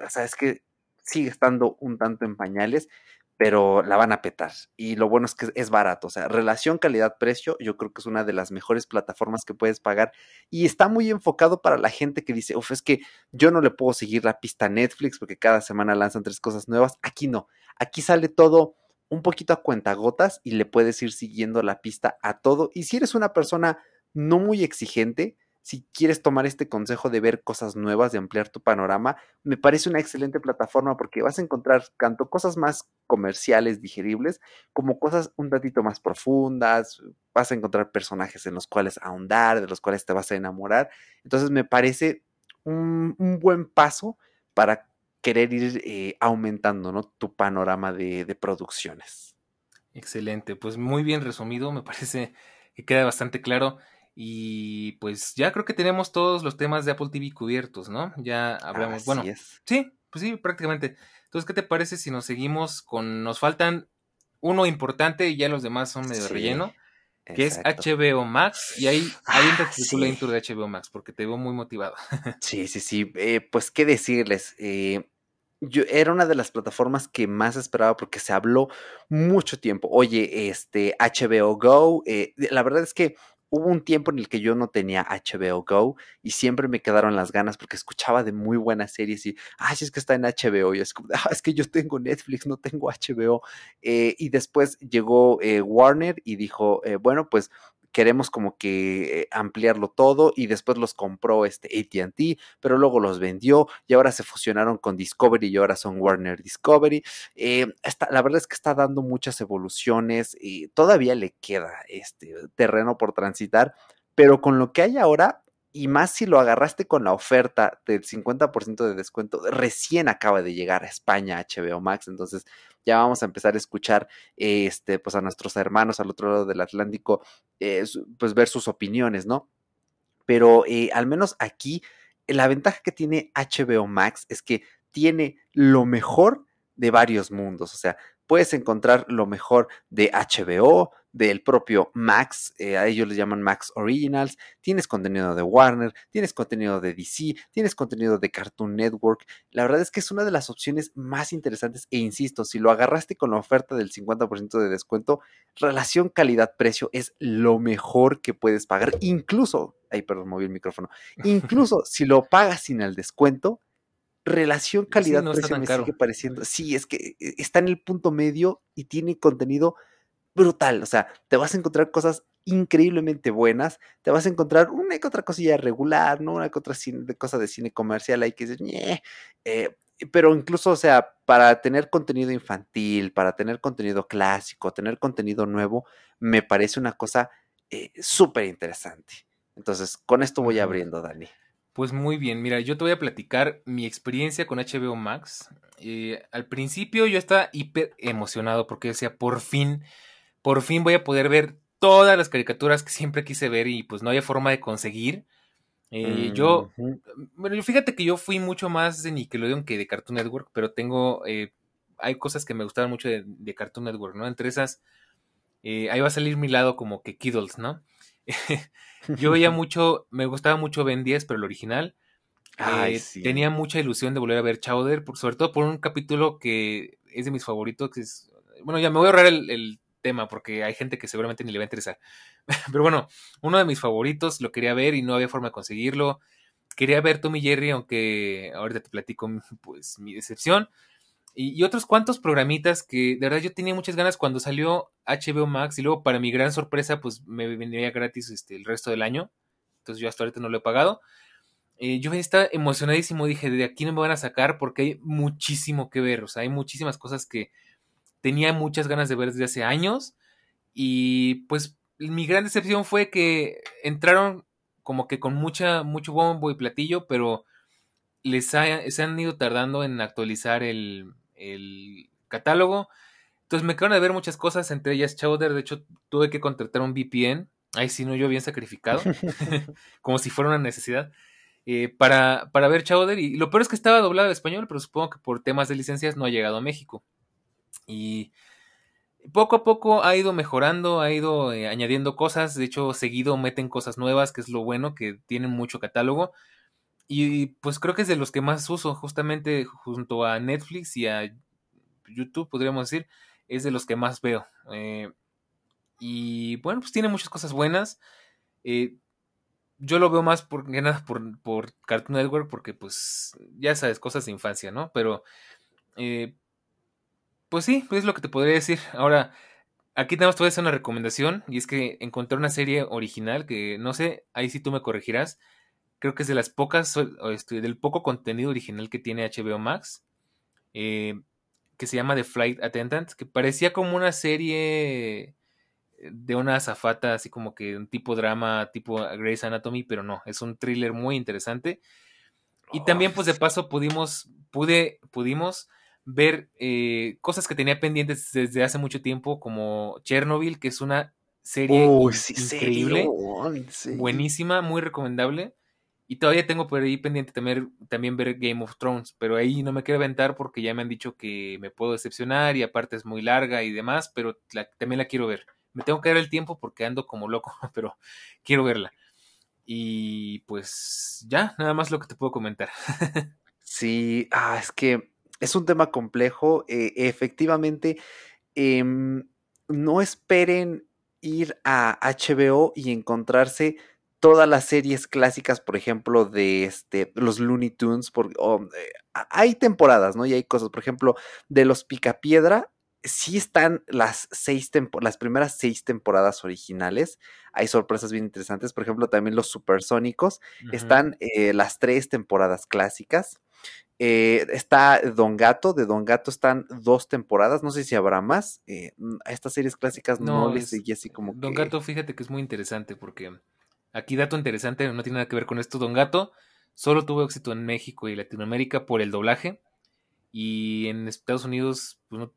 o sea, es que sigue estando un tanto en pañales, pero la van a petar. Y lo bueno es que es barato, o sea, relación calidad-precio, yo creo que es una de las mejores plataformas que puedes pagar y está muy enfocado para la gente que dice, uf, es que yo no le puedo seguir la pista Netflix porque cada semana lanzan tres cosas nuevas. Aquí no, aquí sale todo un poquito a cuentagotas y le puedes ir siguiendo la pista a todo. Y si eres una persona no muy exigente, si quieres tomar este consejo de ver cosas nuevas, de ampliar tu panorama, me parece una excelente plataforma porque vas a encontrar tanto cosas más comerciales, digeribles, como cosas un ratito más profundas, vas a encontrar personajes en los cuales ahondar, de los cuales te vas a enamorar. Entonces me parece un, buen paso para querer ir eh, aumentando ¿no? tu panorama de, de producciones. Excelente, pues muy bien resumido, me parece que queda bastante claro. Y pues ya creo que tenemos todos los temas de Apple TV cubiertos, ¿no? Ya hablamos, bueno, sí, pues sí, prácticamente. Entonces, ¿qué te parece si nos seguimos con, nos faltan uno importante y ya los demás son medio relleno, que es HBO Max, y ahí hay un la intro de HBO Max, porque te veo muy motivado. sí, sí, sí, eh, pues qué decirles, eh, yo era una de las plataformas que más esperaba porque se habló mucho tiempo. Oye, este HBO Go, eh, la verdad es que hubo un tiempo en el que yo no tenía HBO Go y siempre me quedaron las ganas porque escuchaba de muy buenas series y, ay, es que está en HBO y es ah, es que yo tengo Netflix, no tengo HBO. Eh, y después llegó eh, Warner y dijo, bueno, pues queremos como que eh, ampliarlo todo y después los compró este ATT, pero luego los vendió y ahora se fusionaron con Discovery y ahora son Warner Discovery. Eh, la verdad es que está dando muchas evoluciones y todavía le queda este terreno por transitar, pero con lo que hay ahora, y más si lo agarraste con la oferta del 50% de descuento, recién acaba de llegar a España HBO Max, entonces ya vamos a empezar a escuchar este, pues a nuestros hermanos al otro lado del Atlántico, eh, pues ver sus opiniones, ¿no? Pero eh, al menos aquí, la ventaja que tiene HBO Max es que tiene lo mejor de varios mundos, o sea, puedes encontrar lo mejor de HBO, del propio Max, eh, a ellos les llaman Max Originals, tienes contenido de Warner, tienes contenido de DC, tienes contenido de Cartoon Network. La verdad es que es una de las opciones más interesantes e insisto, si lo agarraste con la oferta del 50% de descuento, relación calidad-precio es lo mejor que puedes pagar, incluso, ay, perdón, moví el micrófono, incluso si lo pagas sin el descuento, relación calidad-precio me sigue pareciendo. Sí, es que eh, está en el punto medio y tiene contenido brutal. O sea, te vas a encontrar cosas increíblemente buenas. Te vas a encontrar una que otra cosilla regular, ¿no? Una que otra cine, cosa de cine comercial hay que decir, eh, pero incluso, o sea, para tener contenido infantil, para tener contenido clásico, tener contenido nuevo, me parece una cosa eh, súper interesante. Entonces, con esto voy abriendo, Dani. Pues muy bien, mira, yo te voy a platicar mi experiencia con HBO Max. Eh, al principio yo estaba hiper emocionado porque decía, por fin, por fin voy a poder ver todas las caricaturas que siempre quise ver y pues no había forma de conseguir. Eh, yo, bueno, fíjate que yo fui mucho más de Nickelodeon que de Cartoon Network, pero tengo, eh, hay cosas que me gustaban mucho de, Cartoon Network, ¿no? Entre esas, ahí va a salir mi lado como que Kiddles, ¿no? Yo veía mucho, me gustaba mucho Ben 10, pero el original. Eh, tenía mucha ilusión de volver a ver Chowder, por, sobre todo por un capítulo que es de mis favoritos, que es... Bueno, ya me voy a ahorrar el, tema porque hay gente que seguramente ni le va a interesar. Pero bueno, uno de mis favoritos, lo quería ver y no había forma de conseguirlo. Quería ver Tommy Jerry, aunque ahorita te platico pues mi decepción. Y, otros cuantos programitas que de verdad yo tenía muchas ganas cuando salió HBO Max y luego para mi gran sorpresa pues me vendría gratis este, el resto del año. Entonces yo hasta ahorita no lo he pagado. Eh, yo estaba emocionadísimo, dije, de aquí no me van a sacar porque hay muchísimo que ver, o sea, hay muchísimas cosas que tenía muchas ganas de ver desde hace años y pues mi gran decepción fue que entraron como que con mucha, mucho bombo y platillo, pero les se han ido tardando en actualizar el, el catálogo. Entonces me quedaron de ver muchas cosas, entre ellas Chowder. De hecho, tuve que contratar un VPN. Ahí sí, no, yo bien sacrificado. como si fuera una necesidad. Eh, para, para ver Chowder. Y lo peor es que estaba doblado en español, pero supongo que por temas de licencias no ha llegado a México. Y poco a poco ha ido mejorando, ha ido eh, añadiendo cosas. De hecho, seguido meten cosas nuevas, que es lo bueno, que tienen mucho catálogo. Y pues creo que es de los que más uso, justamente junto a Netflix y a YouTube, podríamos decir, es de los que más veo. Eh, y bueno, pues tiene muchas cosas buenas. Eh, yo lo veo más por, nada por, por, Cartoon Network, porque pues ya sabes, cosas de infancia, ¿no? Pero eh, pues sí, es lo que te podría decir. Ahora, aquí tenemos todavía una recomendación, y es que encontré una serie original que no sé, ahí sí tú me corregirás creo que es de las pocas, este, del poco contenido original que tiene HBO Max, eh, que se llama The Flight Attendant, que parecía como una serie de una azafata, así como que un tipo drama, tipo Grey's Anatomy, pero no, es un thriller muy interesante. Y también, pues de paso, pudimos, pude, pudimos ver eh, cosas que tenía pendientes desde hace mucho tiempo, como Chernobyl, que es una serie increíble, buenísima, muy recomendable. Y todavía tengo por ahí pendiente también, también ver Game of Thrones, pero ahí no me quiero aventar porque ya me han dicho que me puedo decepcionar y aparte es muy larga y demás, pero también la quiero ver. Me tengo que dar el tiempo porque ando como loco, pero quiero verla. Y pues ya, nada más lo que te puedo comentar. sí, ah, es que es un tema complejo. Eh, efectivamente, em, no esperen ir a HBO y encontrarse todas las series clásicas, por ejemplo, de este, los Looney Tunes, porque eh, hay temporadas, ¿no? Y hay cosas, por ejemplo, de los Picapiedra, sí están las seis las primeras seis temporadas originales. Hay sorpresas bien interesantes. Por ejemplo, también los supersónicos. Están eh, las tres temporadas clásicas. Eh, está Don Gato, de Don Gato están dos temporadas, no sé si habrá más. Eh, a estas series clásicas no, les seguí así como Don Gato, fíjate que es muy interesante porque aquí dato interesante, no tiene nada que ver con esto. Don Gato solo tuvo éxito en México y Latinoamérica por el doblaje y en Estados Unidos pues,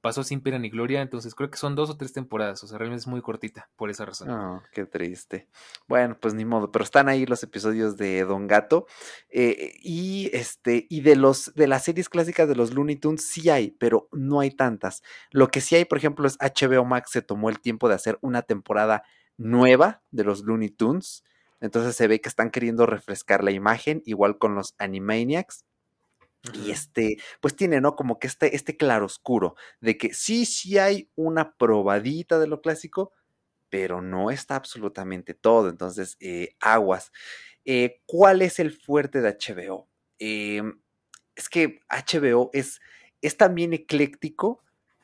pasó sin pena ni gloria, entonces creo que son dos o tres temporadas, o sea, realmente es muy cortita por esa razón. Oh, qué triste. Bueno, pues ni modo, pero están ahí los episodios de Don Gato eh, y este y de los de las series clásicas de los Looney Tunes sí hay, pero no hay tantas. Lo que sí hay, por ejemplo, es HBO Max se tomó el tiempo de hacer una temporada nueva de los Looney Tunes. Entonces se ve que están queriendo refrescar la imagen, igual con los Animaniacs. Y este, pues tiene, ¿no? Como que este, este claroscuro de que sí, sí hay una probadita de lo clásico, pero no está absolutamente todo. Entonces, eh, aguas. Eh, ¿Cuál es el fuerte de HBO? Em, es que HBO es, es también ecléctico,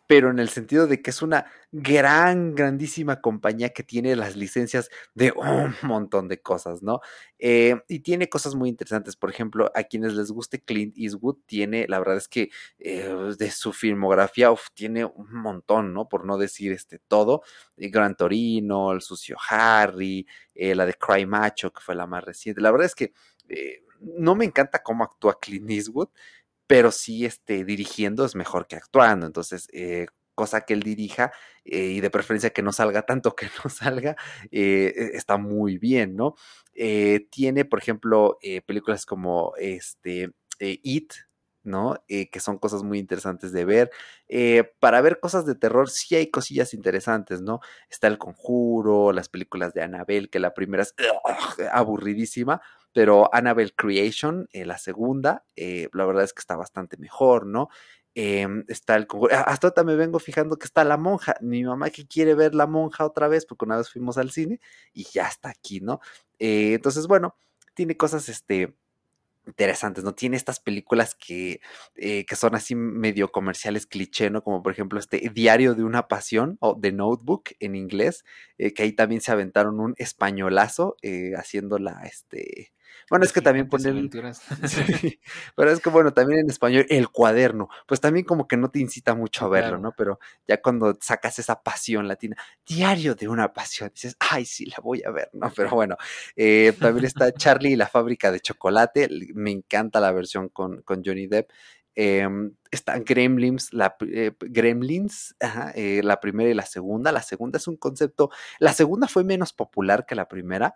pero en el sentido de que es una gran, grandísima compañía que tiene las licencias de un montón de cosas, ¿no? Eh, y tiene cosas muy interesantes. Por ejemplo, a quienes les guste Clint Eastwood, tiene, la verdad es que eh, de su filmografía, tiene un montón, ¿no? Por no decir este todo. Eh, Gran Torino, El Sucio Harry, la de Cry Macho, que fue la más reciente. La verdad es que no me encanta cómo actúa Clint Eastwood pero sí este, dirigiendo es mejor que actuando. Entonces, eh, cosa que él dirija eh, y de preferencia que no salga tanto que no salga, eh, e, está muy bien, ¿no? tiene, por ejemplo, películas como este, It, ¿no? que son cosas muy interesantes de ver. para ver cosas de terror, sí hay cosillas interesantes, ¿no? Está El Conjuro, las películas de Annabelle, que la primera es aburridísima, pero Annabelle Creation, eh, la segunda, eh, la verdad es que está bastante mejor, ¿no? Em, está el hasta ahorita me vengo fijando que está la monja, mi mamá que quiere ver la monja otra vez, porque una vez fuimos al cine y ya está aquí, ¿no? Eh, entonces, bueno, tiene cosas, este, interesantes, ¿no? Tiene estas películas que, que son así medio comerciales cliché, ¿no? Como por ejemplo este Diario de una Pasión o The Notebook en inglés, que ahí también se aventaron un españolazo haciéndola, este, bueno, es que también ponen. Sí, pero es que bueno, también en español, el cuaderno, pues también como que no te incita mucho a verlo, ¿no? Pero ya cuando sacas esa pasión latina, diario de una pasión, dices, ay, sí, la voy a ver, ¿no? Pero bueno, eh, también está Charlie y la fábrica de chocolate, me encanta la versión con, con Johnny Depp. Eh, están Gremlins, la, eh, Gremlins, eh, la primera y la segunda. La segunda es un concepto, la segunda fue menos popular que la primera,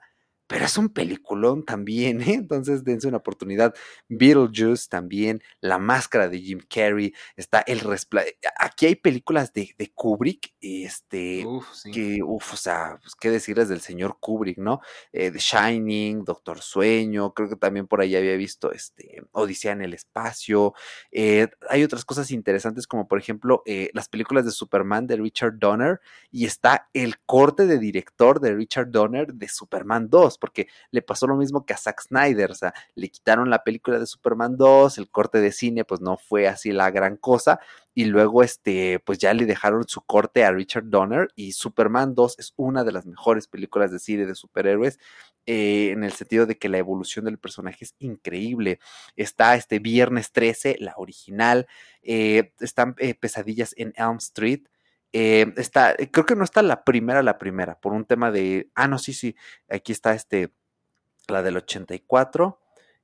pero es un peliculón también, ¿eh? Entonces dense una oportunidad. Beetlejuice también, La Máscara de Jim Carrey, está El Resplandor. Aquí hay películas de, de Kubrick, este, que, uff, o sea, pues, qué decirles del señor Kubrick, ¿no? Eh, The Shining, Doctor Sueño, creo que también por ahí había visto, este, Odisea en el Espacio. Eh, hay otras cosas interesantes como, por ejemplo, eh, las películas de Superman de Richard Donner y está el corte de director de Richard Donner de Superman 2 porque le pasó lo mismo que a Zack Snyder, o sea, le quitaron la película de Superman 2, el corte de cine pues no fue así la gran cosa, y luego este, pues ya le dejaron su corte a Richard Donner y Superman 2 es una de las mejores películas de cine de superhéroes eh, en el sentido de que la evolución del personaje es increíble. Está este Viernes 13, la original, eh, están eh, Pesadillas en Elm Street, eh, está, eh, creo que no está la primera, la primera, por un tema de, ah, no, sí, sí, aquí está este, la del 84,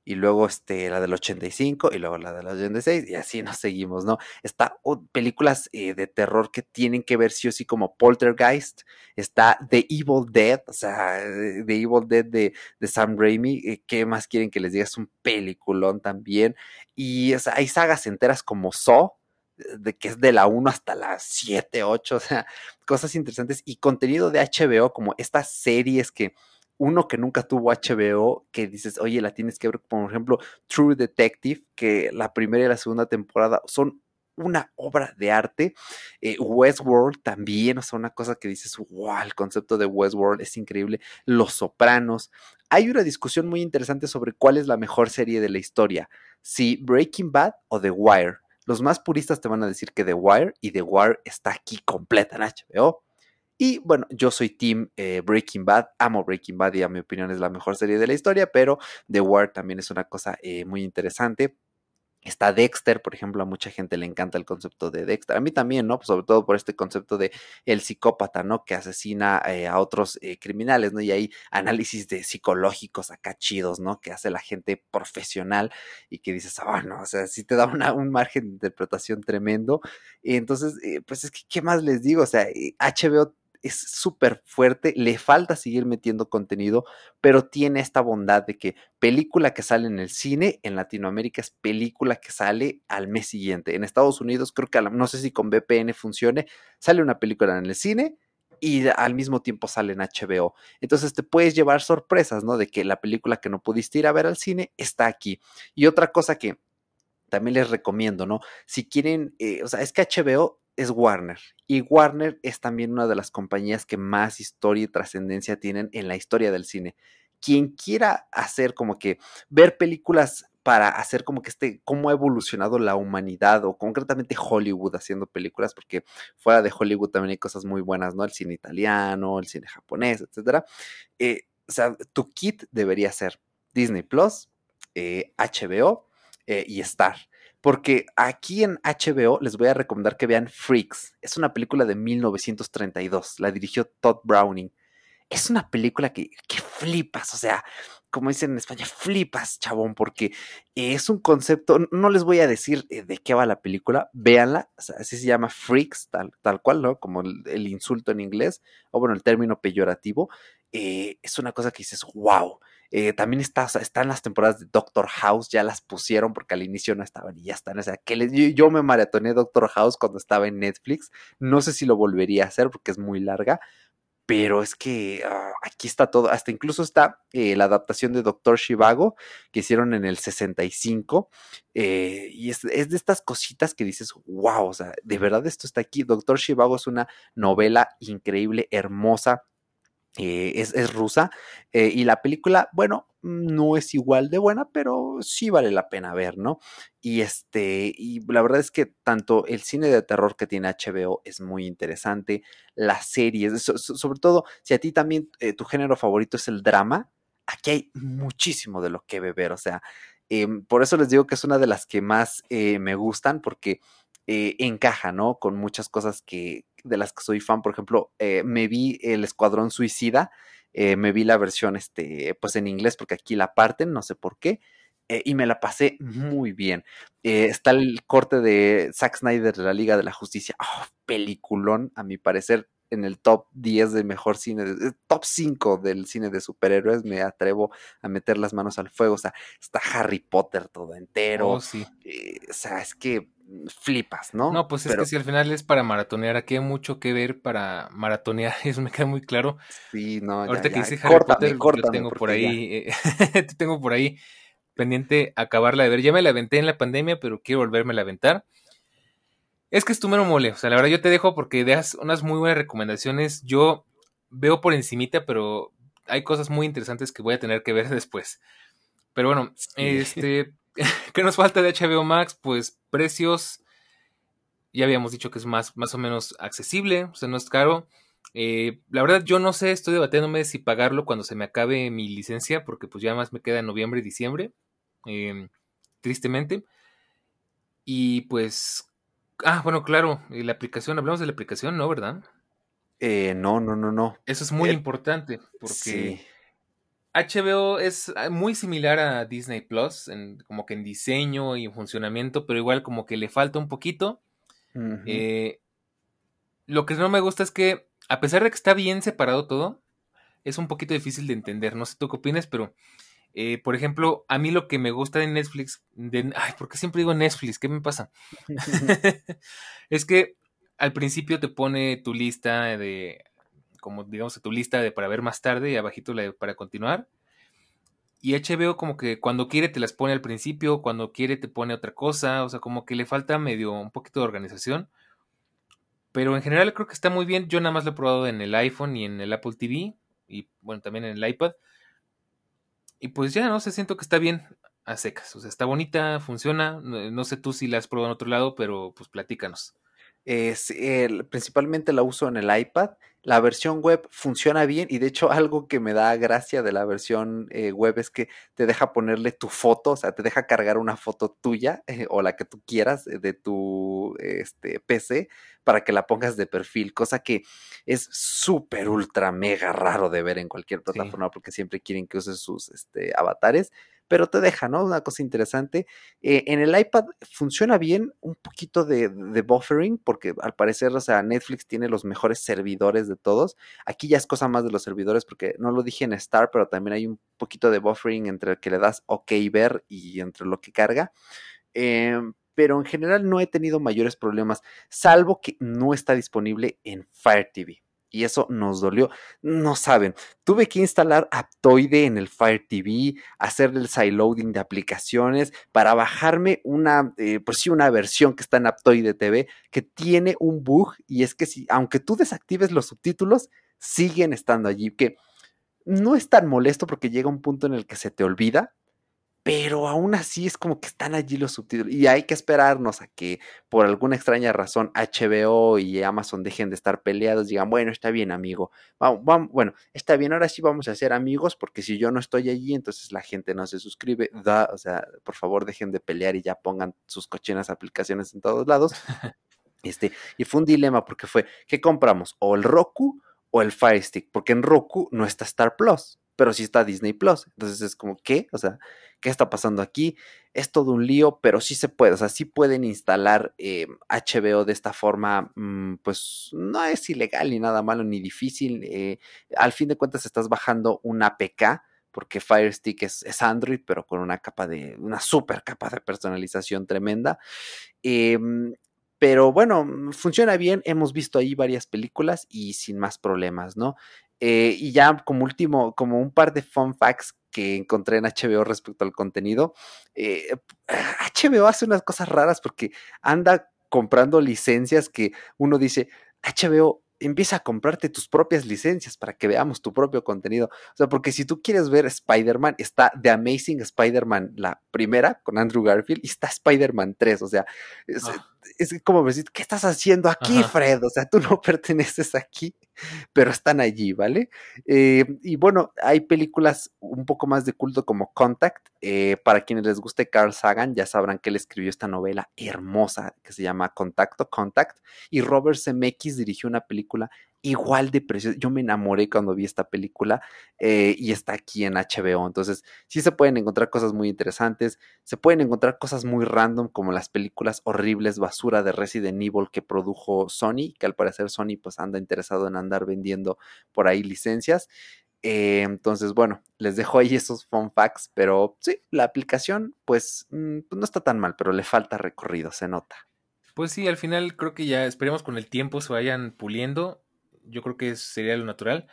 y luego este, la del 85, y luego la del 86, y así nos seguimos, ¿no? Está películas eh, de terror que tienen que ver sí o sí como Poltergeist, está The Evil Dead, o sea, The Evil Dead de, de Sam Raimi, ¿qué más quieren que les diga? Es un peliculón también, y hay sagas enteras como Saw, de que es de la 1 hasta la 7, 8, o sea, cosas interesantes y contenido de HBO como estas series que uno que nunca tuvo HBO, que dices, oye, la tienes que ver, por ejemplo, True Detective, que la primera y la segunda temporada son una obra de arte. Eh, Westworld también, o sea, una cosa que dices, wow, el concepto de Westworld es increíble. Los Sopranos. Hay una discusión muy interesante sobre cuál es la mejor serie de la historia, si Breaking Bad o The Wire. Los más puristas te van a decir que The Wire y The Wire está aquí completa en HBO. Y bueno, yo soy Team eh, Breaking Bad, amo Breaking Bad y a mi opinión es la mejor serie de la historia, pero The Wire también es una cosa eh, muy interesante. Está Dexter, por ejemplo, a mucha gente le encanta el concepto de Dexter. A mí también, ¿no? sobre todo por este concepto de el psicópata, ¿no? Que asesina eh, a otros eh, criminales, ¿no? Y hay análisis de psicológicos acá chidos, ¿no? Que hace la gente profesional y que dices, ah, no, o sea, sí te da un margen de interpretación tremendo. Y entonces, eh, pues es que, ¿qué más les digo? O sea, HBO es súper fuerte, le falta seguir metiendo contenido, pero tiene esta bondad de que película que sale en el cine, en Latinoamérica es película que sale al mes siguiente. En Estados Unidos, creo que no sé si con VPN funcione, sale una película en el cine y al mismo tiempo sale en HBO. Entonces te puedes llevar sorpresas, ¿no? De que la película que no pudiste ir a ver al cine está aquí. Y otra cosa que también les recomiendo, ¿no? Si quieren, eh, o sea, es que HBO es Warner. Y Warner es también una de las compañías que más historia y trascendencia tienen en la historia del cine. Quien quiera hacer como que ver películas para hacer como que este, cómo ha evolucionado la humanidad o concretamente Hollywood haciendo películas, porque fuera de Hollywood también hay cosas muy buenas, ¿no? El cine italiano, el cine japonés, etcétera. Eh, o sea, tu kit debería ser Disney Plus, HBO eh, eh, y Star. Porque aquí en HBO les voy a recomendar que vean Freaks. Es una película de 1932. La dirigió Todd Browning. Es una película que, flipas, o sea, como dicen en España, flipas, chabón, porque es un concepto, no les voy a decir eh, de qué va la película, véanla, así se llama Freaks, tal, cual, ¿no? Como el, insulto en inglés, o bueno, el término peyorativo, eh, es una cosa que dices, wow, eh, también está, están las temporadas de Doctor House, ya las pusieron porque al inicio no estaban y ya están. O sea, que yo, me maratoné Doctor House cuando estaba en Netflix. No sé si lo volvería a hacer porque es muy larga, pero es que ah, aquí está todo, hasta incluso está eh, la adaptación de Doctor Shivago que hicieron en el 65, eh, y es, es, de estas cositas que dices, wow, o sea, de verdad esto está aquí. Doctor Shivago es una novela increíble, hermosa, eh, es, rusa eh, y la película, bueno, no es igual de buena, pero sí vale la pena ver, ¿no? Y este, y la verdad es que tanto el cine de terror que tiene HBO es muy interesante, las series, sobre todo si a ti también eh, tu género favorito es el drama, aquí hay muchísimo de lo que beber, o sea, em, por eso les digo que es una de las que más me gustan porque encaja, ¿no? Con muchas cosas que, de las que soy fan, por ejemplo, eh, me vi el Escuadrón Suicida, eh, me vi la versión, este, pues en inglés, porque aquí la parten, no sé por qué, eh, y me la pasé muy bien. está el corte de Zack Snyder de la Liga de la Justicia, oh, peliculón, a mi parecer, en el top 10 del mejor cine, top 5 del cine de superhéroes, me atrevo a meter las manos al fuego, o sea, está Harry Potter todo entero, oh, sí. o sea, es que flipas, ¿no? No, pues es que si al final es para maratonear, aquí hay mucho que ver para maratonear, eso me queda muy claro. Sí, no, Ahorita que dice Harry Potter, yo tengo por ahí, eh, tengo por ahí pendiente acabarla de ver. Ya me la aventé en la pandemia, pero quiero volverme a aventar. Es que es tu mero mole, o sea, la verdad yo te dejo porque das unas muy buenas recomendaciones. Yo veo por encimita, pero hay cosas muy interesantes que voy a tener que ver después. Pero bueno, este, ¿Qué nos falta de HBO Max? Pues precios. Ya habíamos dicho que es más, más o menos accesible, o sea, no es caro. Eh, la verdad, yo no sé, estoy debatiéndome si pagarlo cuando se me acabe mi licencia, porque pues ya más me queda en noviembre y diciembre, em, tristemente. Y pues, ah, bueno, claro, la aplicación, hablamos de la aplicación, ¿no? ¿Verdad? Eh, no, no, no, no. Eso es muy eh, importante, porque HBO es ah, muy similar a Disney Plus, en, como que en diseño y en funcionamiento, pero igual como que le falta un poquito. Eh, lo que no me gusta es que, a pesar de que está bien separado todo, es un poquito difícil de entender. No sé tú qué opinas, pero, eh, por ejemplo, a mí lo que me gusta de Netflix, de, ay, ¿por qué siempre digo Netflix? ¿Qué me pasa? es que al principio te pone tu lista de como digamos tu lista de para ver más tarde y abajito la de para continuar. Y HBO como que cuando quiere te las pone al principio, cuando quiere te pone otra cosa, o sea, como que le falta medio un poquito de organización. Pero en general creo que está muy bien. Yo nada más lo he probado en el iPhone y en el Apple TV y bueno, también en el iPad. Y pues ya, no sé, siento que está bien a secas. O sea, está bonita, funciona. No, sé tú si la has probado en otro lado, pero pues platícanos. Es, principalmente la uso en el iPad. La versión web funciona bien y de hecho algo que me da gracia de la versión eh, web es que te deja ponerle tu foto, o sea, te deja cargar una foto tuya eh, o la que tú quieras eh, de tu este, PC para que la pongas de perfil, cosa que es súper, ultra, mega raro de ver en cualquier plataforma porque siempre quieren que uses sus este, avatares pero te deja, ¿no? Una cosa interesante. Eh, en el iPad funciona bien un poquito de, buffering, porque al parecer, o sea, Netflix tiene los mejores servidores de todos. Aquí ya es cosa más de los servidores, porque no lo dije en Star, pero también hay un poquito de buffering entre el que le das OK ver y entre lo que carga. Em, pero en general no he tenido mayores problemas, salvo que no está disponible en Fire TV y eso nos dolió. No saben, tuve que instalar Aptoide en el Fire TV, hacer el sideloading de aplicaciones para bajarme una, eh, una versión que está en Aptoide TV que tiene un bug y es que si, aunque tú desactives los subtítulos, siguen estando allí, que no es tan molesto porque llega un punto en el que se te olvida, pero aún así es como que están allí los subtítulos y hay que esperarnos a que por alguna extraña razón HBO y Amazon dejen de estar peleados, digan, bueno, está bien amigo, vamos, vamos, bueno, está bien, ahora sí vamos a ser amigos porque si yo no estoy allí, entonces la gente no se suscribe, da, o sea, por favor dejen de pelear y ya pongan sus cochinas aplicaciones en todos lados. Este, y fue un dilema porque fue, ¿qué compramos? ¿O el Roku o el Fire Stick? Porque en Roku no está Star Plus pero sí está Disney Plus. Entonces es como, ¿qué? O sea, ¿qué está pasando aquí? Es todo un lío, pero sí se puede, o sea, sí pueden instalar HBO eh, de esta forma, mm, pues no es ilegal ni nada malo ni difícil. Eh, al fin de cuentas estás bajando una APK porque Fire Stick es, es, Android, pero con una capa de, una super capa de personalización tremenda. Em, pero bueno, funciona bien, hemos visto ahí varias películas y sin más problemas, ¿no? Eh, y ya como último, como un par de fun facts que encontré en HBO respecto al contenido. HBO eh, hace unas cosas raras porque anda comprando licencias que uno dice, HBO empieza a comprarte tus propias licencias para que veamos tu propio contenido. O sea, porque si tú quieres ver Spider-Man, está The Amazing Spider-Man, la primera con Andrew Garfield, y está Spider-Man 3. O sea, es, ah. como decir, ¿qué estás haciendo aquí, Fred? O sea, tú no perteneces aquí, pero están allí, ¿vale? Eh, y bueno, hay películas un poco más de culto como Contact. Eh, para quienes les guste Carl Sagan, ya sabrán que él escribió esta novela hermosa que se llama Contacto, Contact, y Robert Zemeckis dirigió una película igual de preciosa. Yo me enamoré cuando vi esta película eh, y está aquí en HBO. Entonces, sí se pueden encontrar cosas muy interesantes. Se pueden encontrar cosas muy random como las películas horribles basura de Resident Evil que produjo Sony, que al parecer Sony pues anda interesado en andar vendiendo por ahí licencias. Eh, entonces, bueno, les dejo ahí esos fun facts, pero sí, la aplicación pues, mm, pues no está tan mal, pero le falta recorrido, se nota. Pues sí, al final creo que ya esperemos con el tiempo se vayan puliendo yo creo que sería lo natural.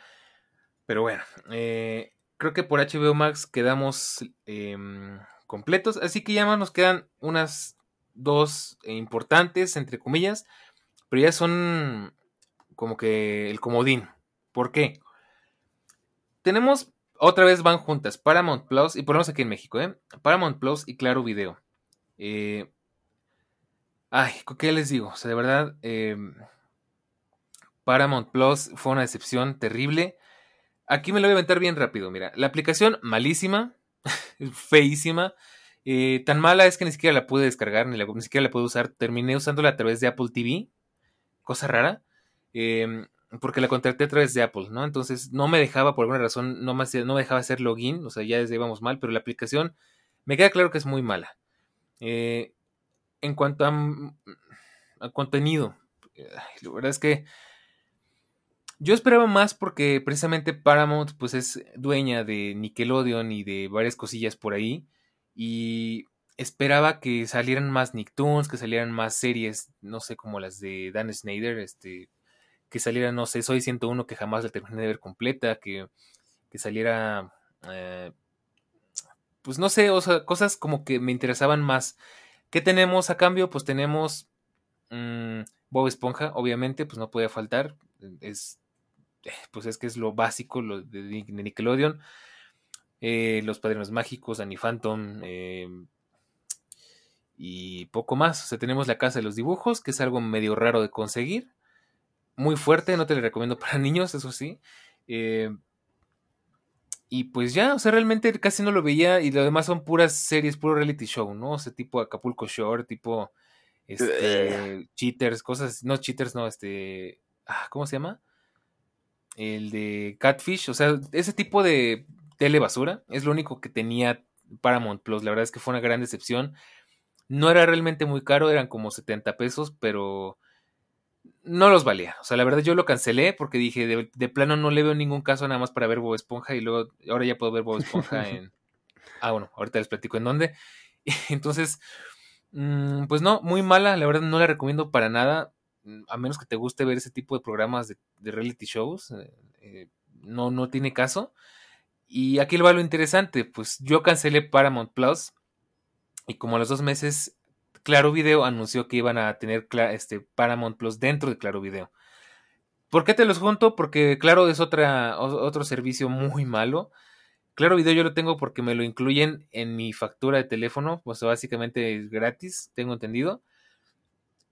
Pero bueno, eh, creo que por HBO Max quedamos em, completos. Así que ya más nos quedan unas dos importantes, entre comillas. Pero ya son como que el comodín. ¿Por qué? Tenemos, otra vez van juntas, Paramount Plus, y ponemos aquí en México, ¿eh? Paramount Plus y Claro Video. Eh, ay, ¿qué les digo? O sea, de verdad, eh, Paramount Plus fue una decepción terrible. Aquí me lo voy a aventar bien rápido. Mira, la aplicación malísima, feísima. Eh, tan mala es que ni siquiera la pude descargar, ni, siquiera la pude usar. Terminé usándola a través de Apple TV. Cosa rara. Em, porque la contraté a través de Apple, ¿no? Entonces no me dejaba, por alguna razón, no me, no dejaba hacer login. O sea, ya desde íbamos mal, pero la aplicación me queda claro que es muy mala. Eh, en cuanto a, a contenido, la verdad es que yo esperaba más porque precisamente Paramount pues es dueña de Nickelodeon y de varias cosillas por ahí y esperaba que salieran más Nicktoons, que salieran más series, no sé, como las de Dan Snyder, este que saliera, no sé, Soy 101 que jamás la terminé de ver completa, que, que saliera, eh, pues no sé, cosas como que me interesaban más. ¿Qué tenemos a cambio? Pues tenemos mmm, Bob Esponja, obviamente, pues no puede faltar, es, pues es que es lo básico lo de, Nickelodeon. Eh, los Padrinos Mágicos, Annie Phantom, eh, y poco más. O sea, tenemos la casa de los dibujos, que es algo medio raro de conseguir. Muy fuerte, no te lo recomiendo para niños, eso sí. Eh, y pues ya, o sea, realmente casi no lo veía y lo demás son puras series, puro reality show, ¿no? O sea, tipo Acapulco Shore, tipo este, cheaters, cosas, no cheaters, no, este, ah, ¿cómo se llama? El de Catfish, o sea, ese tipo de tele basura es lo único que tenía Paramount Plus, la verdad es que fue una gran decepción. No era realmente muy caro, eran como 70 pesos, pero no los valía. O sea, la verdad yo lo cancelé porque dije, de, plano no le veo ningún caso nada más para ver Bob Esponja y luego, ahora ya puedo ver Bob Esponja en... Ah, bueno, ahorita les platico en dónde. Entonces, mm, pues no, muy mala, la verdad no la recomiendo para nada, a menos que te guste ver ese tipo de programas de, reality shows. Eh, eh, no, no tiene caso. Y aquí va lo interesante, pues yo cancelé Paramount Plus y como a los dos meses, Claro Video anunció que iban a tener este, Paramount Plus dentro de Claro Video. ¿Por qué te los junto? Porque Claro es otro servicio muy malo. Claro Video yo lo tengo porque me lo incluyen en mi factura de teléfono, pues básicamente es gratis, tengo entendido.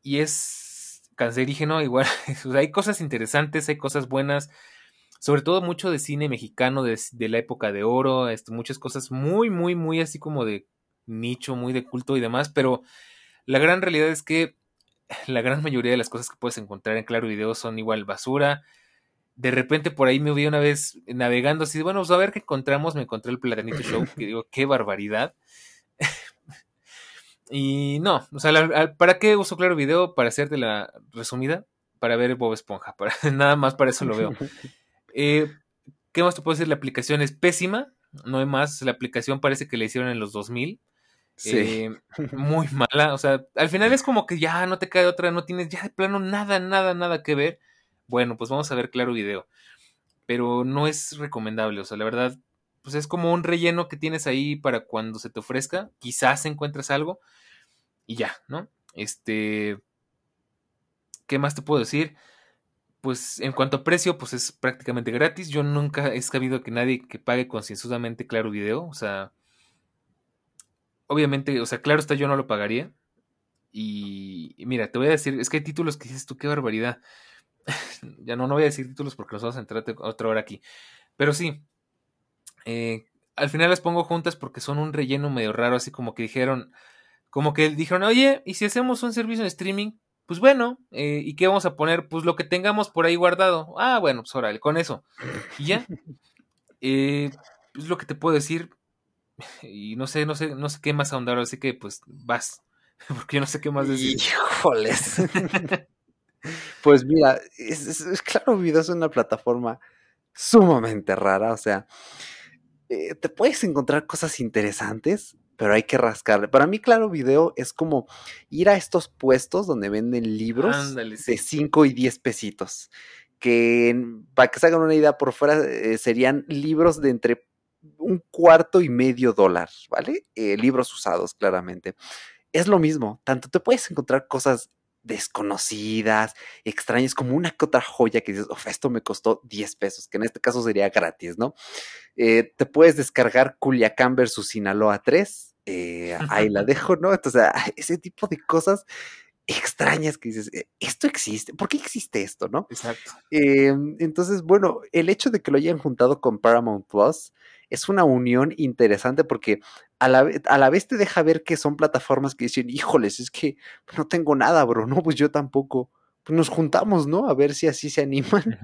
Y es cancerígeno, igual. hay cosas interesantes, hay cosas buenas, sobre todo mucho de cine mexicano de, la época de oro, este, muchas cosas muy, muy, muy así como de nicho, muy de culto y demás, pero la gran realidad es que la gran mayoría de las cosas que puedes encontrar en Claro Video son igual basura. De repente por ahí me vi una vez navegando así, bueno, pues a ver qué encontramos, me encontré el Platanito Show, que digo, qué barbaridad. Y no, o sea, ¿para qué uso Claro Video? Para hacerte la resumida, para ver Bob Esponja, para, nada más para eso lo veo. Eh, ¿Qué más te puedo decir? La aplicación es pésima, no hay más, la aplicación parece que la hicieron en los 2000 eh, muy mala. O sea, al final es como que ya no te cae otra, no tienes ya de plano nada, nada, nada que ver. Bueno, pues vamos a ver claro video. Pero no es recomendable. O sea, la verdad, pues es como un relleno que tienes ahí para cuando se te ofrezca. Quizás encuentres algo. Y ya, ¿no? Este. ¿Qué más te puedo decir? Pues en cuanto a precio, pues es prácticamente gratis. Yo nunca he sabido que nadie que pague concienzudamente Claro Video. O sea, obviamente, o sea, claro está, yo no lo pagaría. Y, mira, te voy a decir, es que hay títulos que dices tú, qué barbaridad. ya no, no voy a decir títulos porque nos vamos a entrar otra hora aquí. Pero sí, eh, al final las pongo juntas porque son un relleno medio raro, así como que dijeron, como que dijeron, oye, ¿y si hacemos un servicio en streaming? Pues bueno, eh, ¿y qué vamos a poner? Pues lo que tengamos por ahí guardado. Ah, bueno, pues órale, con eso. Y ya. Eh, es lo que te puedo decir. Y no sé, no sé, no sé qué más ahondar, así que pues vas. Porque yo no sé qué más decir. Híjoles. pues mira, es, claro, Video es una plataforma sumamente rara. O sea, eh, te puedes encontrar cosas interesantes, pero hay que rascarle. Para mí, Claro Video es como ir a estos puestos donde venden libros de 5 y 10 pesitos. Que para que se hagan una idea por fuera, eh, serían libros de entre un cuarto y medio dólar, ¿vale? Eh, libros usados, claramente. Es lo mismo, tanto te puedes encontrar cosas desconocidas, extrañas, como una que otra joya que dices, esto me costó 10 pesos, que en este caso sería gratis, ¿no? Eh, te puedes descargar Culiacán versus Sinaloa 3, eh, ahí la dejo, ¿no? Entonces, ese tipo de cosas extrañas que dices, esto existe, ¿por qué existe esto, no? Exacto. Em, entonces, bueno, el hecho de que lo hayan juntado con Paramount Plus, es una unión interesante porque a la, a la, vez te deja ver que son plataformas que dicen, híjoles, es que no tengo nada, bro, no, pues yo tampoco. Pues nos juntamos, ¿no? A ver si así se animan.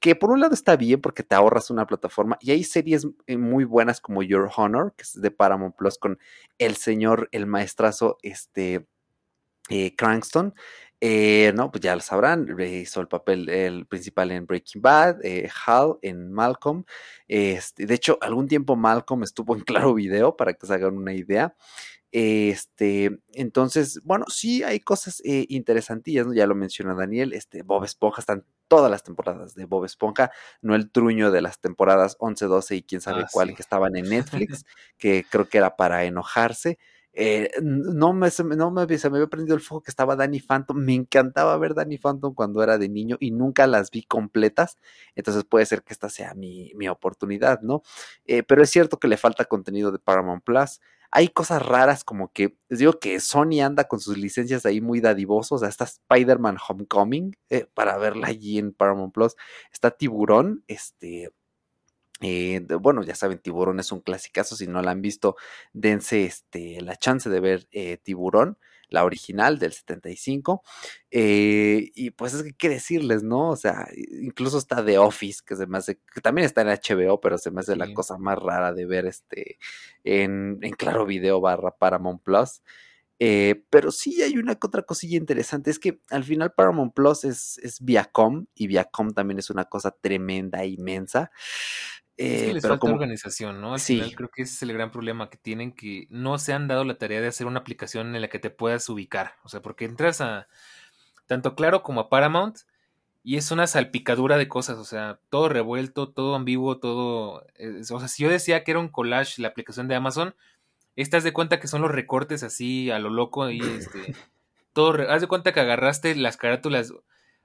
Que por un lado está bien porque te ahorras una plataforma y hay series eh, muy buenas como Your Honor, que es de Paramount Plus con el señor, el maestrazo, este, eh, Crankston. Eh, no, pues ya lo sabrán, hizo el papel el principal en Breaking Bad, eh, Hal en Malcolm. Este, de hecho, algún tiempo Malcolm estuvo en Claro Video, para que se hagan una idea. Este, entonces, bueno, sí hay cosas eh, interesantillas, ¿no? Ya lo menciona Daniel, este, Bob Esponja, están todas las temporadas de Bob Esponja, no el truño de las temporadas 11, 12 y quién sabe ah, cuál que estaban en Netflix, que creo que era para enojarse. Eh, no, me, no me, se me había prendido el fuego que estaba Danny Phantom. Me encantaba ver Danny Phantom cuando era de niño y nunca las vi completas. Entonces puede ser que esta sea mi, mi oportunidad, ¿no? Eh, pero es cierto que le falta contenido de Paramount Plus hay cosas raras como que, digo que Sony anda con sus licencias ahí muy dadivosos, o está Spider-Man Homecoming, eh, para verla allí en Paramount Plus, está Tiburón, este, eh, bueno, ya saben, Tiburón es un clasicazo, si no la han visto, dense este, la chance de ver eh, Tiburón la original del 75. Eh, y pues es que qué decirles, ¿no? O sea, incluso está The Office, que se me hace, que también está en HBO, pero se me hace la cosa más rara de ver este en, Claro Video barra Paramount Plus. Eh, pero sí hay una otra cosilla interesante, es que al final Paramount Plus es, es Viacom y Viacom también es una cosa tremenda, inmensa. Es que eh, les falta organización, ¿no? Al final creo que ese es el gran problema que tienen, que no se han dado la tarea de hacer una aplicación en la que te puedas ubicar. O sea, porque entras a tanto Claro como a Paramount y es una salpicadura de cosas, o sea, todo revuelto, todo ambiguo, todo... o sea, si yo decía que era un collage la aplicación de Amazon, estás de cuenta que son los recortes así a lo loco y este... todo, haz de cuenta que agarraste las carátulas...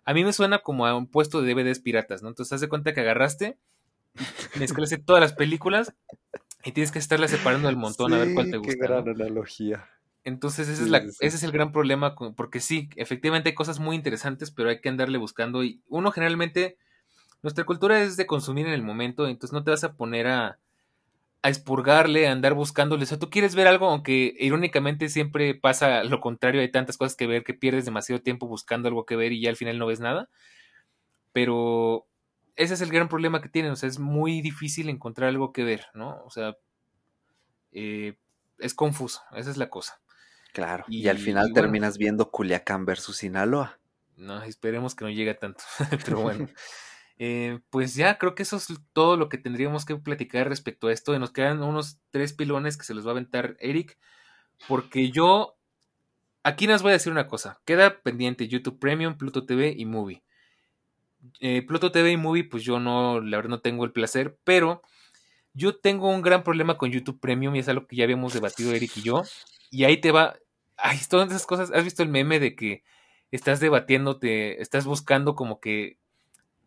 A mí me suena como a un puesto de DVDs piratas, ¿no? Entonces, haz de cuenta que agarraste mezclaste todas las películas y tienes que estarlas separando del montón a ver cuál te gusta. Qué gran analogía. Entonces ese, es la, ese es el gran problema, porque sí, efectivamente hay cosas muy interesantes, pero hay que andarle buscando y uno generalmente, nuestra cultura es de consumir en el momento, entonces no te vas a poner a, a expurgarle, a andar buscándole. O sea, tú quieres ver algo, aunque irónicamente siempre pasa lo contrario, hay tantas cosas que ver que pierdes demasiado tiempo buscando algo que ver y ya al final no ves nada. Pero ese es el gran problema que tienen, o sea, es muy difícil encontrar algo que ver, ¿no? O sea, eh, es confuso, esa es la cosa. Claro, y, al final terminas viendo Culiacán versus Sinaloa. No, esperemos que no llegue a tanto, pero bueno. Eh, pues ya creo que eso es todo lo que tendríamos que platicar respecto a esto. Y nos quedan unos tres pilones que se los va a aventar Eric, porque yo aquí nos voy a decir una cosa. Queda pendiente YouTube Premium, Pluto TV y Movie eh, Pluto TV y Movie, pues yo no, la verdad no tengo el placer, pero yo tengo un gran problema con YouTube Premium y es algo que ya habíamos debatido Eric y yo. Y ahí te va, ay, todas esas cosas, ¿has visto el meme de que estás debatiéndote, estás buscando como que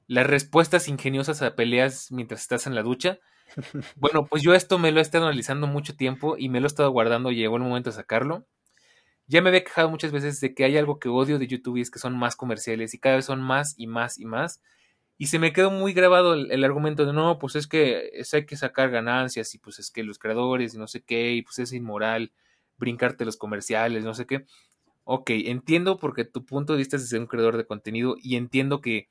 las respuestas ingeniosas a peleas mientras estás en la ducha? Bueno, pues yo esto me lo he estado analizando mucho tiempo y me lo he estado guardando y llegó el momento de sacarlo ya me había quejado muchas veces de que hay algo que odio de YouTube y es que son más comerciales y cada vez son más y más y más. Y se me quedó muy grabado el, argumento de no, pues es que es, hay que sacar ganancias y pues es que los creadores y no sé qué, y pues es inmoral brincarte los comerciales, no sé qué. Ok, entiendo porque tu punto de vista es de un creador de contenido y entiendo que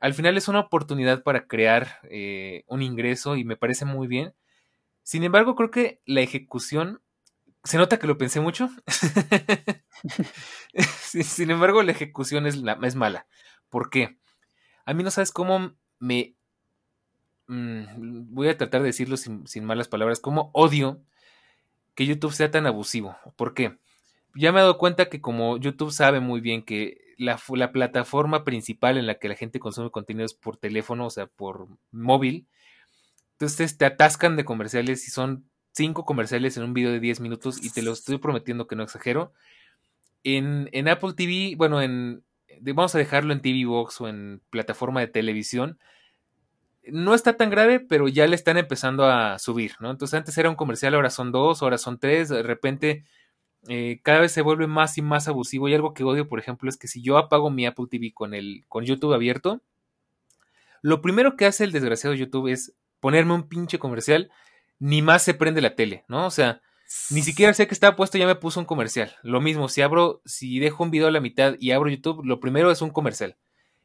al final es una oportunidad para crear eh, un ingreso y me parece muy bien. Sin embargo, creo que la ejecución se nota que lo pensé mucho. Sin embargo, la ejecución es, es, mala. ¿Por qué? A mí no sabes cómo me... Mm, voy a tratar de decirlo sin, malas palabras. Cómo odio que YouTube sea tan abusivo. ¿Por qué? Ya me he dado cuenta que como YouTube sabe muy bien que la, la plataforma principal en la que la gente consume contenido es por teléfono, o sea, por móvil, entonces te atascan de comerciales y son cinco comerciales en un video de 10 minutos y te lo estoy prometiendo que no exagero. En, en Apple TV, bueno, en, vamos a dejarlo en TV Box o en plataforma de televisión. No está tan grave, pero ya le están empezando a subir, ¿no? Entonces antes era un comercial, ahora son dos, ahora son tres, de repente eh, cada vez se vuelve más y más abusivo. Y algo que odio, por ejemplo, es que si yo apago mi Apple TV con, el, con YouTube abierto, lo primero que hace el desgraciado YouTube es ponerme un pinche comercial ni más se prende la tele, ¿no? O sea, ni siquiera sé que estaba puesto, ya me puso un comercial. Lo mismo, si abro, si dejo un video a la mitad y abro YouTube, lo primero es un comercial.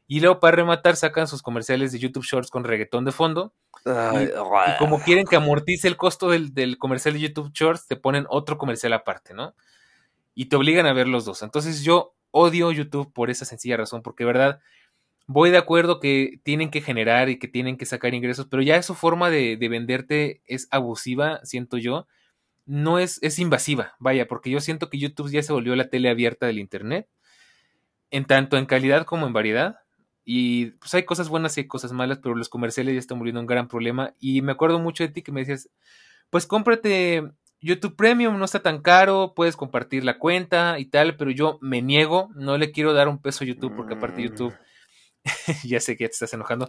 Y luego para rematar sacan sus comerciales de YouTube Shorts con reggaetón de fondo. y, como quieren que amortice el costo del, del, comercial de YouTube Shorts, te ponen otro comercial aparte, ¿no? Y te obligan a ver los dos. Entonces yo odio YouTube por esa sencilla razón, porque de verdad voy de acuerdo que tienen que generar y que tienen que sacar ingresos, pero ya su forma de, venderte es abusiva, siento yo. no es, es invasiva, vaya, porque yo siento que YouTube ya se volvió la tele abierta del Internet, en tanto en calidad como en variedad. Y pues hay cosas buenas y hay cosas malas, pero los comerciales ya están volviendo un gran problema. Y me acuerdo mucho de ti que me decías, pues cómprate YouTube Premium, no está tan caro, puedes compartir la cuenta y tal, pero yo me niego, no le quiero dar un peso a YouTube porque aparte YouTube, mm. ya sé que ya te estás enojando,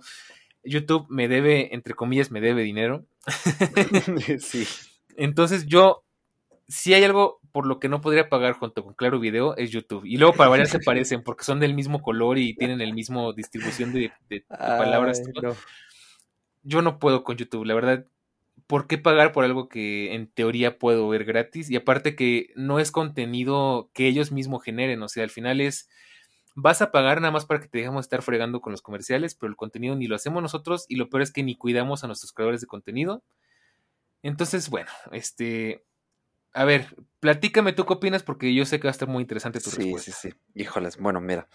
YouTube me debe, entre comillas, me debe dinero. sí. Entonces yo, si hay algo por lo que no podría pagar junto con Claro Video, es YouTube. Y luego para variar se parecen porque son del mismo color y tienen el mismo distribución de, palabras. Yo no puedo con YouTube, la verdad. ¿Por qué pagar por algo que en teoría puedo ver gratis? Y aparte que no es contenido que ellos mismos generen, o sea, al final es vas a pagar nada más para que te dejemos estar fregando con los comerciales, pero el contenido ni lo hacemos nosotros y lo peor es que ni cuidamos a nuestros creadores de contenido. Entonces, bueno, este, a ver, platícame tú qué opinas porque yo sé que va a estar muy interesante tu respuesta. Sí, sí, sí. Híjoles, bueno, mira,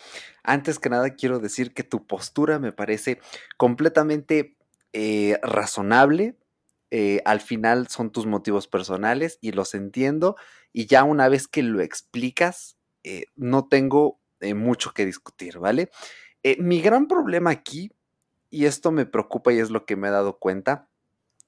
antes que nada quiero decir que tu postura me parece completamente eh, razonable. Eh, al final son tus motivos personales y los entiendo y ya una vez que lo explicas, eh, no tengo mucho que discutir, ¿vale? mi gran problema aquí, y esto me preocupa y es lo que me he dado cuenta,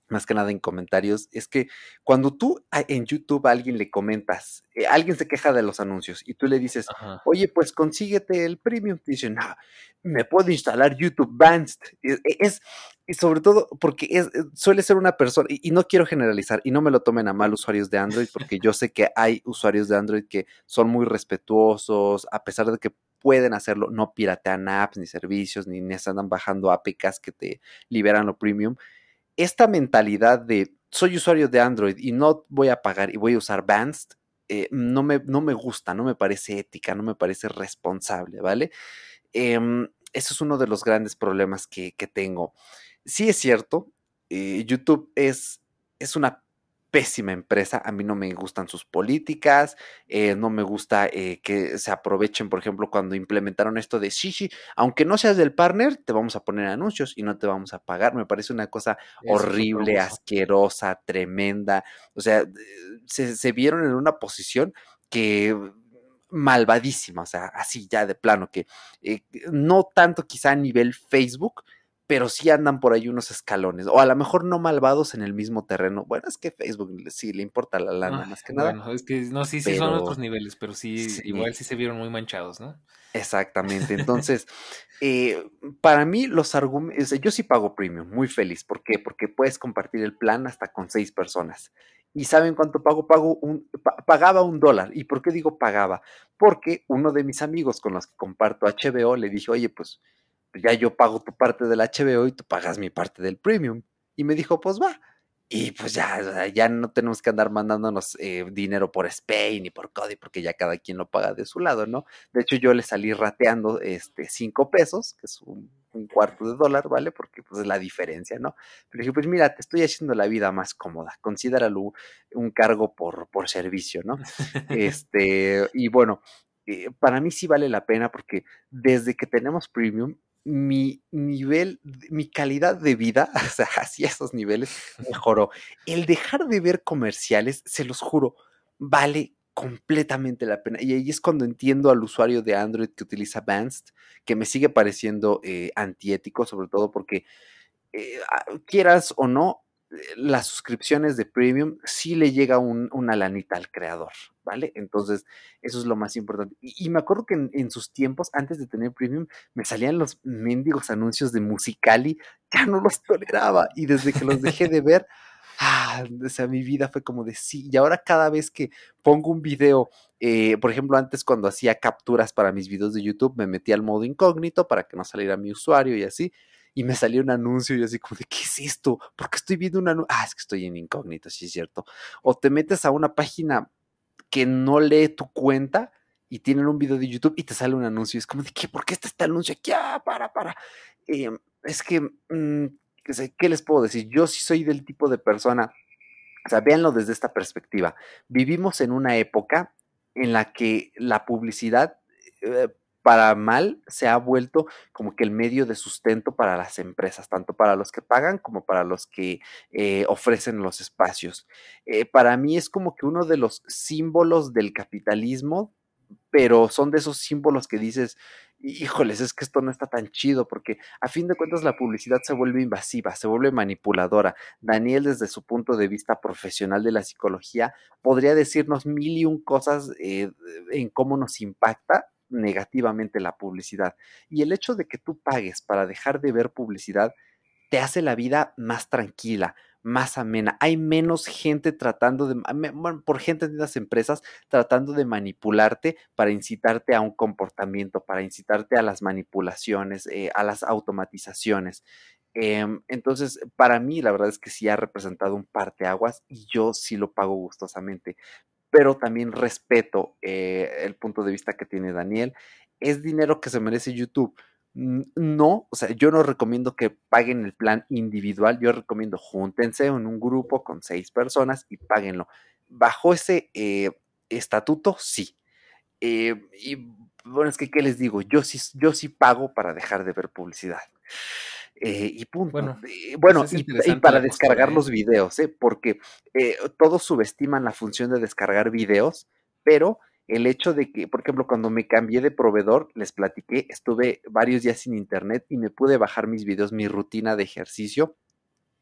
más que nada en comentarios, es que cuando tú en YouTube a alguien le comentas, eh, alguien se queja de los anuncios y tú le dices, oye, pues consíguete el premium, te dicen, no, me puedo instalar YouTube Advanced. E, es, y sobre todo porque es, eh, suele ser una persona, y, no quiero generalizar, y no me lo tomen a mal usuarios de Android, porque yo sé que hay usuarios de Android que son muy respetuosos, a pesar de que pueden hacerlo, no piratean apps, ni servicios, ni, ni están bajando APKs que te liberan lo premium esta mentalidad de soy usuario de Android y no voy a pagar y voy a usar Advanced, eh, no, me, no, me, gusta, no me parece ética, no me parece responsable, ¿vale? Em, eso es uno de los grandes problemas que, tengo. Sí es cierto, eh, YouTube es, es una pésima empresa. A mí no me gustan sus políticas, eh, no me gusta eh, que se aprovechen, por ejemplo, cuando implementaron esto de sí, aunque no seas del partner, te vamos a poner anuncios y no te vamos a pagar. Me parece una cosa horrible, asquerosa, tremenda. O sea, se, vieron en una posición que malvadísima, o sea, así ya de plano, que eh, no tanto quizá a nivel Facebook, pero sí andan por ahí unos escalones, o a lo mejor no malvados en el mismo terreno. Bueno, es que Facebook sí le importa la lana más que nada. Bueno, es que no, sí, sí son otros niveles, pero sí, igual sí se vieron muy manchados, ¿no? Exactamente. Entonces, eh, para mí los argumentos, yo sí pago premium, muy feliz. ¿Por qué? Porque puedes compartir el plan hasta con seis personas. ¿Y saben cuánto pago? Pago un, pagaba un dólar. ¿Y por qué digo pagaba? Porque uno de mis amigos con los que comparto HBO le dije, oye, pues ya yo pago tu parte del HBO y tú pagas mi parte del premium. Y me dijo, pues va. Y pues ya, ya no tenemos que andar mandándonos eh, dinero por Spain ni por Cody, porque ya cada quien lo paga de su lado, ¿no? De hecho, yo le salí rateando este cinco pesos, que es un, cuarto de dólar, ¿vale? Porque pues es la diferencia, ¿no? Pero dije, pues mira, te estoy haciendo la vida más cómoda, considéralo un cargo por, por servicio, ¿no? este, y bueno, eh, para mí sí vale la pena porque desde que tenemos premium mi nivel, mi calidad de vida, o sea, hacia esos niveles, mejoró. El dejar de ver comerciales, se los juro, vale completamente la pena. Y ahí es cuando entiendo al usuario de Android que utiliza Advanced, que me sigue pareciendo eh, antiético, sobre todo porque, eh, quieras o no, las suscripciones de premium sí le llega una lanita al creador, ¿vale? Entonces, eso es lo más importante. Y, me acuerdo que en, sus tiempos, antes de tener premium, me salían los mendigos anuncios de Musicali, ya no los toleraba. Y desde que los dejé de ver, ah, o sea, mi vida fue como de sí. Y ahora cada vez que pongo un video, eh, por ejemplo, antes cuando hacía capturas para mis videos de YouTube, me metía al modo incógnito para que no saliera mi usuario y así y me salió un anuncio y así como de, ¿qué es esto? ¿Por qué estoy viendo un anuncio? Ah, es que estoy en incógnito, sí es cierto. O te metes a una página que no lee tu cuenta y tienen un video de YouTube y te sale un anuncio. Y es como de, ¿qué? ¿Por qué está este anuncio aquí? Ah, para, para. Em, es que, mm, ¿qué les puedo decir? Yo sí soy del tipo de persona, o sea, véanlo desde esta perspectiva. Vivimos en una época en la que la publicidad... Eh, para mal se ha vuelto como que el medio de sustento para las empresas, tanto para los que pagan como para los que eh, ofrecen los espacios. Eh, para mí es como que uno de los símbolos del capitalismo, pero son de esos símbolos que dices, híjoles, es que esto no está tan chido, porque a fin de cuentas la publicidad se vuelve invasiva, se vuelve manipuladora. Daniel, desde su punto de vista profesional de la psicología, podría decirnos mil y un cosas eh, en cómo nos impacta negativamente la publicidad. Y el hecho de que tú pagues para dejar de ver publicidad te hace la vida más tranquila, más amena. Hay menos gente tratando de, por gente de las empresas, tratando de manipularte para incitarte a un comportamiento, para incitarte a las manipulaciones, eh, a las automatizaciones. Em, entonces, para mí, la verdad es que sí ha representado un parteaguas y yo sí lo pago gustosamente pero también respeto eh, el punto de vista que tiene Daniel. Es dinero que se merece YouTube. No, o sea, yo no recomiendo que paguen el plan individual, yo recomiendo júntense en un grupo con seis personas y páguenlo. Bajo ese eh, estatuto, sí. Eh, y bueno, es que, ¿qué les digo? Yo sí, yo sí pago para dejar de ver publicidad. Eh, y punto. Bueno, bueno y, para descargar los videos, ¿eh? porque eh, todos subestiman la función de descargar videos, pero el hecho de que, por ejemplo, cuando me cambié de proveedor, les platiqué, estuve varios días sin internet y me pude bajar mis videos, mi rutina de ejercicio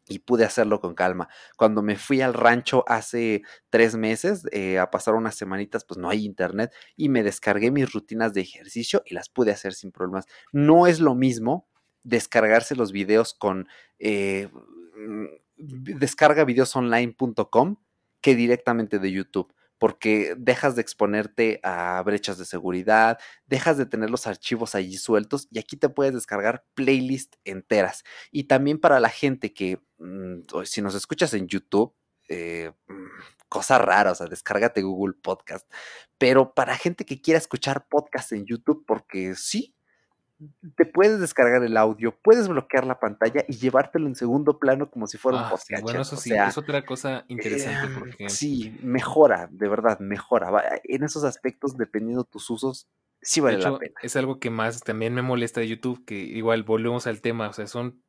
y pude hacerlo con calma. Cuando me fui al rancho hace tres meses a pasar unas semanitas, pues no hay internet y me descargué mis rutinas de ejercicio y las pude hacer sin problemas. No es lo mismo descargarse los videos con eh, mm, descargavideosonline.com que directamente de YouTube, porque dejas de exponerte a brechas de seguridad, dejas de tener los archivos allí sueltos y aquí te puedes descargar playlists enteras. Y también para la gente que, mm, si nos escuchas en YouTube, eh, mm, cosa rara, o sea, descárgate Google Podcast. Pero para gente que quiera escuchar podcast en YouTube, porque sí, te puedes descargar el audio, puedes bloquear la pantalla y llevártelo en segundo plano como si fuera un podcast. bueno, eso sí, es otra cosa interesante. Eh, porque... Sí, mejora, de verdad, mejora. En esos aspectos, dependiendo de tus usos, sí vale la pena. Es algo que más también me molesta de YouTube, que igual volvemos al tema, o sea, son,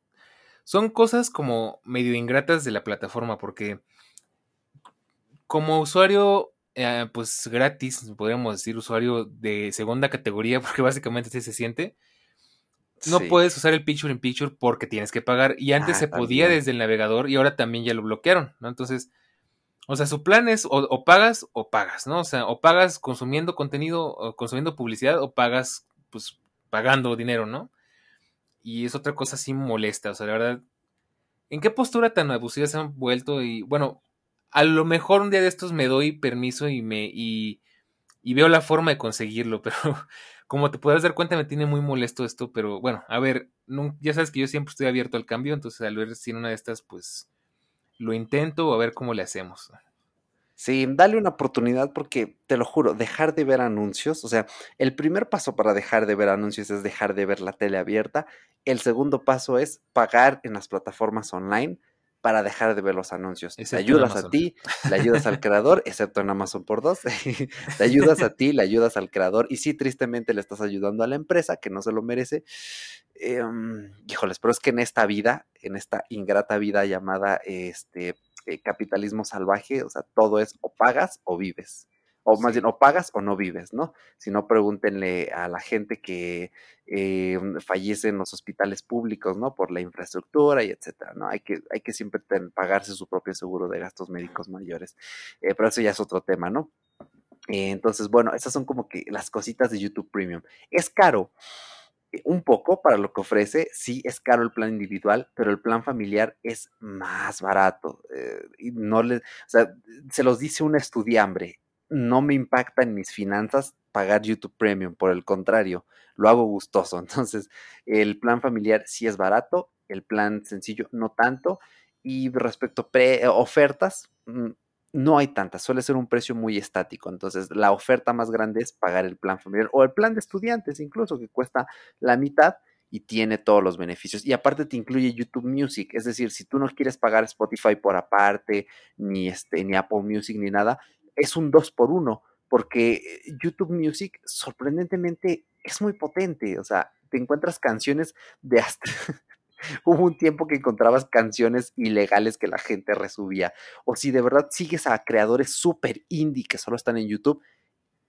son cosas como medio ingratas de la plataforma, porque como usuario eh, pues gratis, podríamos decir usuario de segunda categoría, porque básicamente así se siente, no puedes usar el picture in picture porque tienes que pagar. Y antes ah, se podía desde el navegador y ahora también ya lo bloquearon, ¿no? Entonces, o sea, su plan es o, pagas o pagas, ¿no? O sea, o pagas consumiendo contenido, o consumiendo publicidad, o pagas, pues, pagando dinero, ¿no? Y es otra cosa así molesta, o sea, la verdad, ¿en qué postura tan abusiva se han vuelto? Y bueno, a lo mejor un día de estos me doy permiso y me, y, y veo la forma de conseguirlo, pero como te puedes dar cuenta, me tiene muy molesto esto, pero bueno, a ver, ya sabes que yo siempre estoy abierto al cambio, entonces al ver si en una de estas, pues lo intento o a ver cómo le hacemos. Sí, dale una oportunidad porque te lo juro, dejar de ver anuncios, o sea, el primer paso para dejar de ver anuncios es dejar de ver la tele abierta, el segundo paso es pagar en las plataformas online para dejar de ver los anuncios. te ayudas a ti, le ayudas al creador, excepto en Amazon por dos. te ayudas a ti, le ayudas al creador y sí, tristemente le estás ayudando a la empresa que no se lo merece. Em, híjoles, pero es que en esta vida, en esta ingrata vida llamada este eh, capitalismo salvaje, o sea, todo es o pagas o vives o más bien, o pagas o no vives, ¿no? Si no, pregúntenle a la gente que eh, fallece en los hospitales públicos, ¿no? Por la infraestructura y etcétera, ¿no? Hay que, hay que siempre pagarse su propio seguro de gastos médicos mayores. Eh, pero eso ya es otro tema, ¿no? Eh, entonces, bueno, esas son como que las cositas de YouTube Premium. Es caro un poco para lo que ofrece, sí es caro el plan individual, pero el plan familiar es más barato. y no le, o sea, se los dice un estudiambre, no me impacta en mis finanzas pagar YouTube Premium, por el contrario, lo hago gustoso. Entonces, el plan familiar sí es barato, el plan sencillo no tanto. Y respecto a eh, ofertas, mm, no hay tantas, suele ser un precio muy estático. Entonces, la oferta más grande es pagar el plan familiar o el plan de estudiantes, incluso que cuesta la mitad y tiene todos los beneficios. Y aparte te incluye YouTube Music, es decir, si tú no quieres pagar Spotify por aparte, ni este, ni Apple Music, ni nada, es un 2 por 1 porque YouTube Music sorprendentemente es muy potente, o sea, te encuentras canciones de hasta... Hubo un tiempo que encontrabas canciones ilegales que la gente resubía. O si de verdad sigues a creadores súper indie que solo están en YouTube,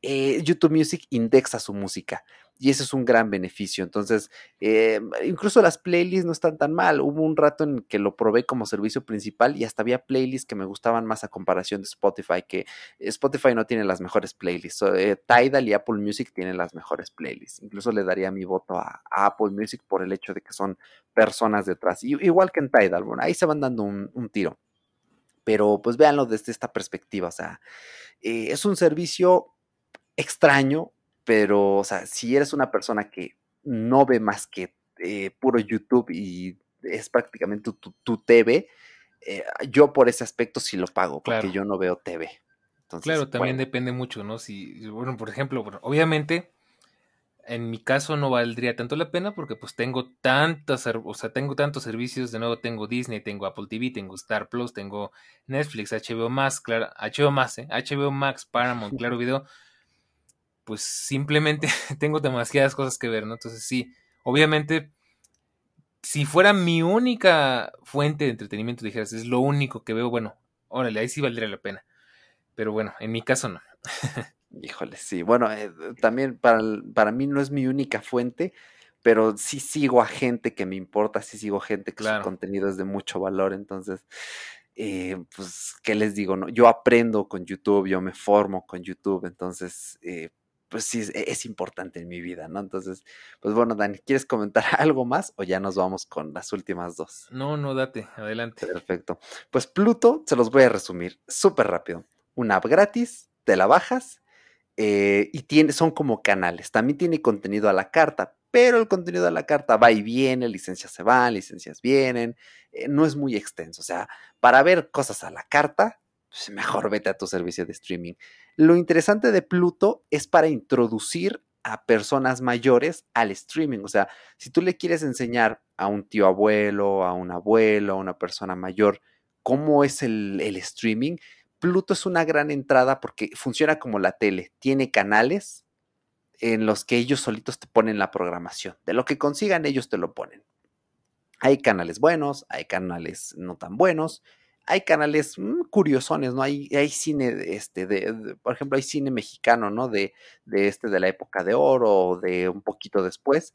eh, YouTube Music indexa su música y ese es un gran beneficio. Entonces, eh, incluso las playlists no están tan mal. Hubo un rato en que lo probé como servicio principal y hasta había playlists que me gustaban más a comparación de Spotify, que Spotify no tiene las mejores playlists. Eh, Tidal y Apple Music tienen las mejores playlists. Incluso le daría mi voto a, Apple Music por el hecho de que son personas detrás. igual que en Tidal, bueno, ahí se van dando un, tiro. Pero pues véanlo desde esta perspectiva, o sea, es un servicio extraño, pero, o sea, si eres una persona que no ve más que eh, puro YouTube y es prácticamente tu, TV, eh, yo por ese aspecto sí lo pago, porque yo no veo TV. claro, también depende mucho, ¿no? Si, bueno, por ejemplo, obviamente, en mi caso no valdría tanto la pena porque pues tengo tantas, o sea, tengo tantos servicios, de nuevo tengo Disney, tengo Apple TV, tengo Star Plus, tengo Netflix, HBO Max, claro, HBO Max, ¿eh? HBO Max, Paramount, Claro Video, pues simplemente tengo demasiadas cosas que ver, ¿no? Entonces sí, obviamente, si fuera mi única fuente de entretenimiento, dijeras, es lo único que veo, bueno, órale, ahí sí valdría la pena. Pero bueno, en mi caso no. Híjole, sí. Bueno, eh, también para, para, mí no es mi única fuente, pero sí sigo a gente que me importa, sí sigo gente que su contenido es de mucho valor, entonces, eh, pues, ¿qué les digo? No? Yo aprendo con YouTube, yo me formo con YouTube, entonces, eh, pues sí, es, importante en mi vida, ¿no? Entonces, pues bueno, Dani, ¿quieres comentar algo más o ya nos vamos con las últimas dos? No, no, date, adelante. Perfecto. Pues Pluto, se los voy a resumir súper rápido. Una app gratis, te la bajas eh, y tiene, son como canales. También tiene contenido a la carta, pero el contenido a la carta va y viene, licencias se van, licencias vienen, eh, no es muy extenso. O sea, para ver cosas a la carta, pues mejor vete a tu servicio de streaming. Lo interesante de Pluto es para introducir a personas mayores al streaming. O sea, si tú le quieres enseñar a un tío abuelo, a un abuelo, a una persona mayor, cómo es el, streaming, Pluto es una gran entrada porque funciona como la tele. Tiene canales en los que ellos solitos te ponen la programación. De lo que consigan, ellos te lo ponen. Hay canales buenos, hay canales no tan buenos hay canales mm, curiosones, ¿no? Hay, hay cine, este, de, por ejemplo, hay cine mexicano, ¿no? De, de este, de la época de oro o de un poquito después.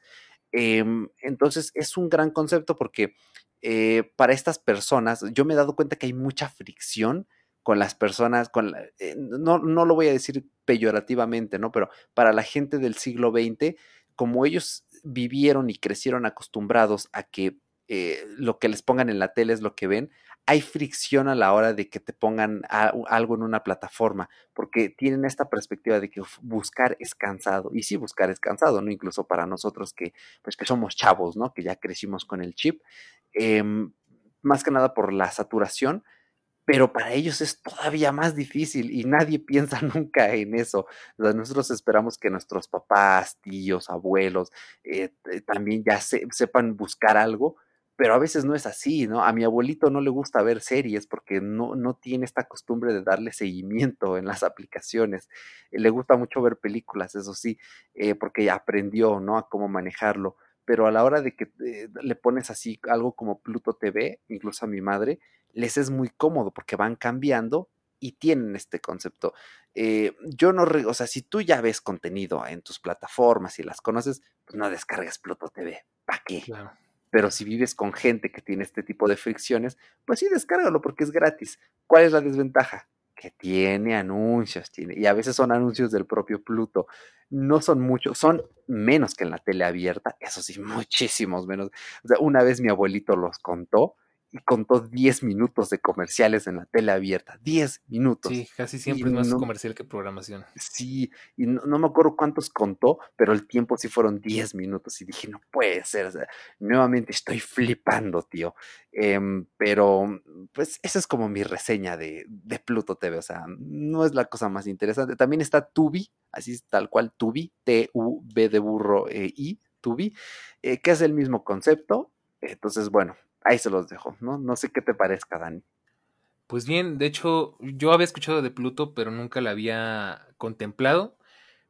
Em, entonces, es un gran concepto porque eh, para estas personas, yo me he dado cuenta que hay mucha fricción con las personas, con eh, no, no lo voy a decir peyorativamente, ¿no? Pero para la gente del siglo XX, como ellos vivieron y crecieron acostumbrados a que eh, lo que les pongan en la tele es lo que ven, hay fricción a la hora de que te pongan algo en una plataforma, porque tienen esta perspectiva de que buscar es cansado. Y sí, buscar es cansado, ¿no? Incluso para nosotros que, pues, que somos chavos, ¿no? Que ya crecimos con el chip. Em, más que nada por la saturación, pero para ellos es todavía más difícil y nadie piensa nunca en eso. nosotros esperamos que nuestros papás, tíos, abuelos eh, también ya sepan buscar algo, pero a veces no es así, ¿no? A mi abuelito no le gusta ver series porque no, no tiene esta costumbre de darle seguimiento en las aplicaciones. Eh, le gusta mucho ver películas, eso sí, eh, porque aprendió, ¿no? A cómo manejarlo. Pero a la hora de que eh, le pones así algo como Pluto TV, incluso a mi madre, les es muy cómodo porque van cambiando y tienen este concepto. yo no, o sea, si tú ya ves contenido en tus plataformas y las conoces, pues no descargues Pluto TV. ¿Para qué? Claro. Pero si vives con gente que tiene este tipo de fricciones, pues sí, descárgalo porque es gratis. ¿Cuál es la desventaja? Que tiene anuncios, tiene, y a veces son anuncios del propio Pluto. No son muchos, son menos que en la tele abierta, eso sí, muchísimos menos. O sea, una vez mi abuelito los contó y contó 10 minutos de comerciales en la tele abierta. 10 minutos. Sí, casi siempre es más comercial que programación. Sí, y no, me acuerdo cuántos contó, pero el tiempo sí fueron 10 minutos y dije, no puede ser. nuevamente estoy flipando, tío. Em, pero, pues, esa es como mi reseña de, de, Pluto TV. O sea, no es la cosa más interesante. También está Tubi, así es tal cual, Tubi, T-U-B de burro e I, Tubi, eh, que es el mismo concepto. Entonces, bueno, ahí se los dejo, ¿no? No sé qué te parezca, Dani. Pues bien, de hecho, yo había escuchado de Pluto, pero nunca la había contemplado.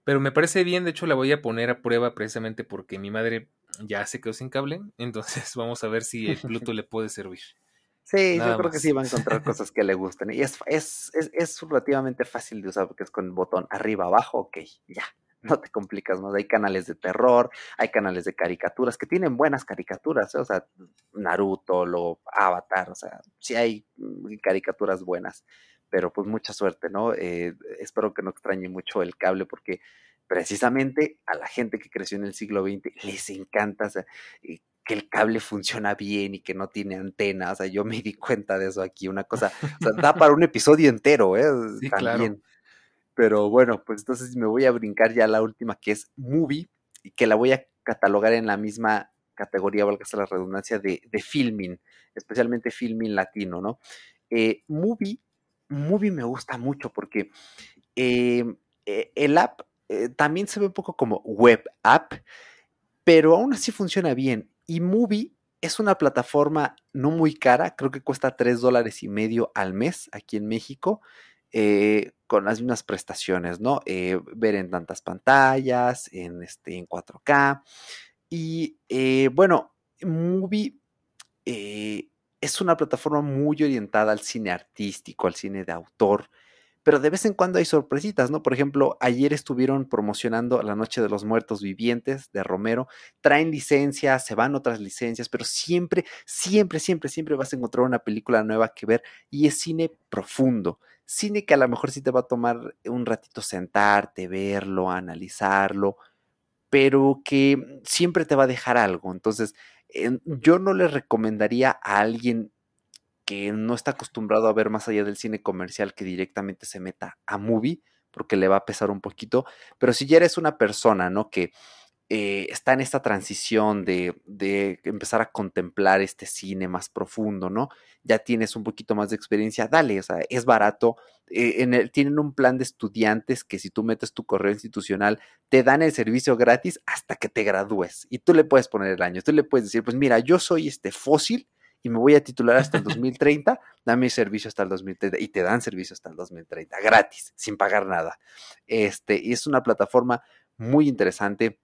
Pero me parece bien, de hecho la voy a poner a prueba precisamente porque mi madre ya se quedó sin cable. Entonces vamos a ver si el Pluto le puede servir. Sí, yo creo que sí va a encontrar cosas que le gusten. Y es, es, es, es, relativamente fácil de usar porque es con el botón arriba, abajo, ok, ya. No te complicas más. Hay canales de terror, hay canales de caricaturas que tienen buenas caricaturas, ¿eh? o sea, Naruto, lo Avatar, o sea, sí hay mm, caricaturas buenas, pero pues mucha suerte, ¿no? Eh, espero que no extrañe mucho el cable porque precisamente a la gente que creció en el siglo XX les encanta, o sea, que el cable funciona bien y que no tiene antena. O sea, yo me di cuenta de eso aquí, una cosa, o sea, da para un episodio entero, ¿eh? Sí, También. Pero bueno, pues entonces me voy a brincar ya la última que es movie y que la voy a catalogar en la misma categoría, valga la redundancia, de, de filming, especialmente filming latino, ¿no? Eh, movie, movie me gusta mucho porque eh, eh, el app también se ve un poco como web app, pero aún así funciona bien. Y Movie es una plataforma no muy cara, creo que cuesta 3 dólares y medio al mes aquí en México, con las mismas prestaciones, ¿no? Eh, ver en tantas pantallas, en, este, en 4K. Y eh, bueno, Movie es una plataforma muy orientada al cine artístico, al cine de autor pero de vez en cuando hay sorpresitas, ¿no? Por ejemplo, ayer estuvieron promocionando La Noche de los Muertos Vivientes de Romero, traen licencias, se van otras licencias, pero siempre, siempre, siempre, siempre vas a encontrar una película nueva que ver y es cine profundo, cine que a lo mejor sí te va a tomar un ratito sentarte, verlo, analizarlo, pero que siempre te va a dejar algo. Entonces, yo no le recomendaría a alguien que no está acostumbrado a ver más allá del cine comercial que directamente se meta a movie, porque le va a pesar un poquito, pero si ya eres una persona, ¿no? Que eh, está en esta transición de, de, empezar a contemplar este cine más profundo, ¿no? Ya tienes un poquito más de experiencia, dale, o sea, es barato. Eh, en el, tienen un plan de estudiantes que si tú metes tu correo institucional, te dan el servicio gratis hasta que te gradúes. Y tú le puedes poner el año, tú le puedes decir, pues mira, yo soy este fósil y me voy a titular hasta el 2030, dame servicio hasta el 2030 y te dan servicio hasta el 2030, gratis, sin pagar nada. Este, y es una plataforma muy interesante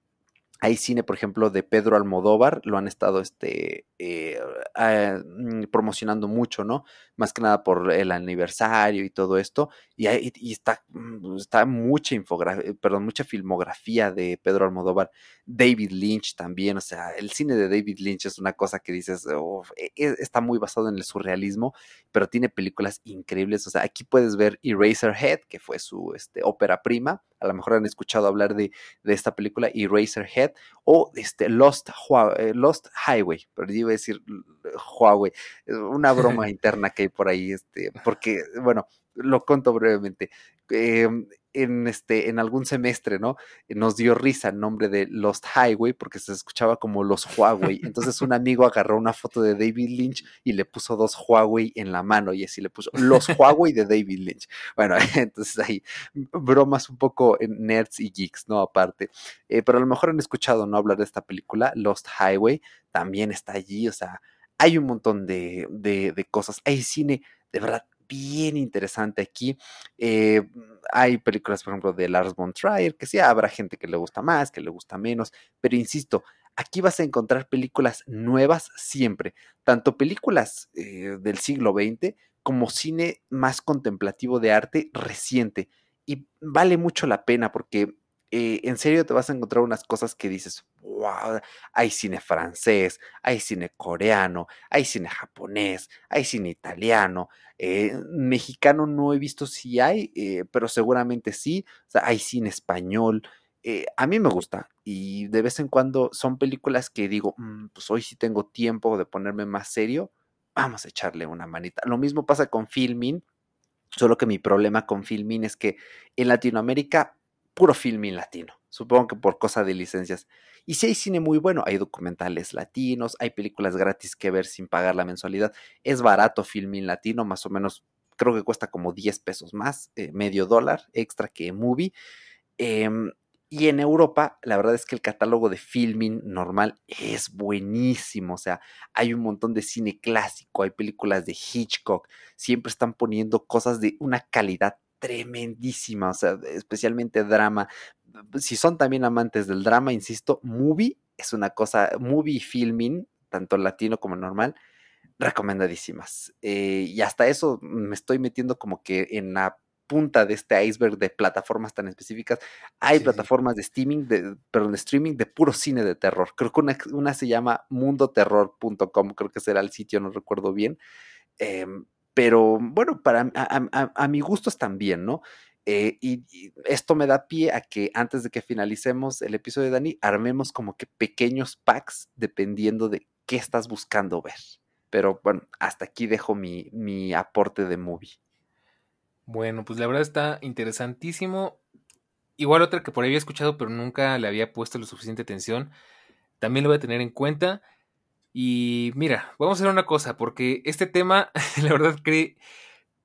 hay cine, por ejemplo, de Pedro Almodóvar, lo han estado este, eh, ah, mm, promocionando mucho, ¿no? Más que nada por el aniversario y todo esto. Y, y está, mm, mucha infografía, perdón, mucha filmografía de Pedro Almodóvar. David Lynch también, o sea, el cine de David Lynch es una cosa que dices, e, e, está muy basado en el surrealismo, pero tiene películas increíbles. O sea, aquí puedes ver Eraserhead, que fue su este, ópera prima. A lo mejor han escuchado hablar de, de esta película, Eraserhead o este, Lost, eh, Lost Highway, pero yo iba a decir Huawei, una broma interna que hay por ahí, este, porque, bueno, lo conto brevemente. Em, en, este, en algún semestre, ¿no? Nos dio risa el nombre de Lost Highway porque se escuchaba como los Huawei. Entonces un amigo agarró una foto de David Lynch y le puso dos Huawei en la mano y así le puso los Huawei de David Lynch. Bueno, entonces ahí bromas un poco nerds y geeks, ¿no? Aparte. Eh, pero a lo mejor han escuchado no hablar de esta película, Lost Highway, también está allí, o sea, hay un montón de, de, de cosas. Hay cine de verdad bien interesante aquí. Eh, hay películas, por ejemplo, de Lars von Trier, que sí habrá gente que le gusta más, que le gusta menos, pero insisto, aquí vas a encontrar películas nuevas siempre, tanto películas eh, del siglo XX como cine más contemplativo de arte reciente. Y vale mucho la pena porque eh, en serio te vas a encontrar unas cosas que dices, wow, hay cine francés, hay cine coreano, hay cine japonés, hay cine italiano, eh, mexicano no he visto si hay, eh, pero seguramente sí, o sea, hay cine español. a mí me gusta y de vez en cuando son películas que digo, mm, pues hoy sí tengo tiempo de ponerme más serio, vamos a echarle una manita. Lo mismo pasa con Filmin, solo que mi problema con Filmin es que en Latinoamérica puro filming latino. Supongo que por cosa de licencias. Y si hay cine muy bueno, hay documentales latinos, hay películas gratis que ver sin pagar la mensualidad. Es barato filming latino, más o menos, creo que cuesta como 10 pesos más, eh, medio dólar extra que movie. Em, Y en Europa, la verdad es que el catálogo de filming normal es buenísimo. O sea, hay un montón de cine clásico, hay películas de Hitchcock, siempre están poniendo cosas de una calidad tremendísima, o sea, especialmente drama. Si son también amantes del drama, insisto, movie es una cosa, movie filming, tanto latino como normal, recomendadísimas. Eh, y hasta eso me estoy metiendo como que en la punta de este iceberg de plataformas tan específicas. Hay plataformas de streaming, de, perdón, de streaming de puro cine de terror. Creo que una, se llama mundoterror.com, creo que será el sitio, no recuerdo bien. Em, pero bueno, para a, mi gusto están bien, ¿no? Eh, y, esto me da pie a que antes de que finalicemos el episodio de Dani, armemos como que pequeños packs dependiendo de qué estás buscando ver. Pero bueno, hasta aquí dejo mi, mi aporte de movie. Bueno, pues la verdad está interesantísimo. Igual otra que por ahí había escuchado, pero nunca le había puesto lo suficiente atención. También lo voy a tener en cuenta. Y mira, vamos a hacer una cosa, porque este tema, la verdad que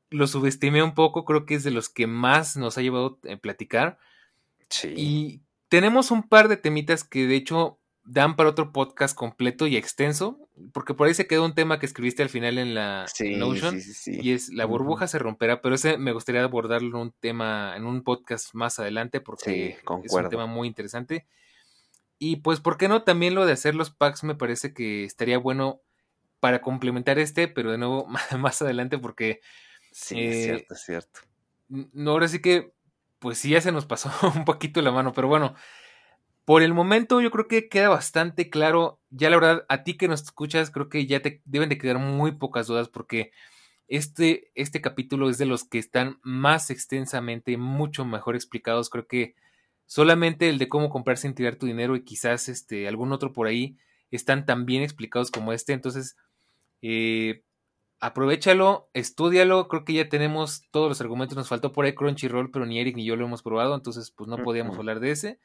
lo subestimé un poco, creo que es de los que más nos ha llevado a platicar. Sí. Y tenemos un par de temitas que de hecho dan para otro podcast completo y extenso, porque por ahí se quedó un tema que escribiste al final en la Notion y es la burbuja se romperá, pero ese me gustaría abordarlo en un tema, en un podcast más adelante porque es un tema muy interesante. Y pues, ¿por qué no? También lo de hacer los packs me parece que estaría bueno para complementar este, pero de nuevo más adelante porque... Sí, es eh, cierto, es cierto. No, ahora sí que, pues sí, ya se nos pasó un poquito la mano, pero bueno, por el momento yo creo que queda bastante claro, ya la verdad, a ti que nos escuchas, creo que ya te deben de quedar muy pocas dudas porque este, este capítulo es de los que están más extensamente, mucho mejor explicados. Creo que solamente el de cómo comprar sin tirar tu dinero y quizás este, algún otro por ahí están tan bien explicados como este. Entonces, eh, aprovechalo, estudialo. Creo que ya tenemos todos los argumentos. Nos faltó por ahí Crunchyroll, pero ni Eric ni yo lo hemos probado, entonces pues no podíamos hablar de ese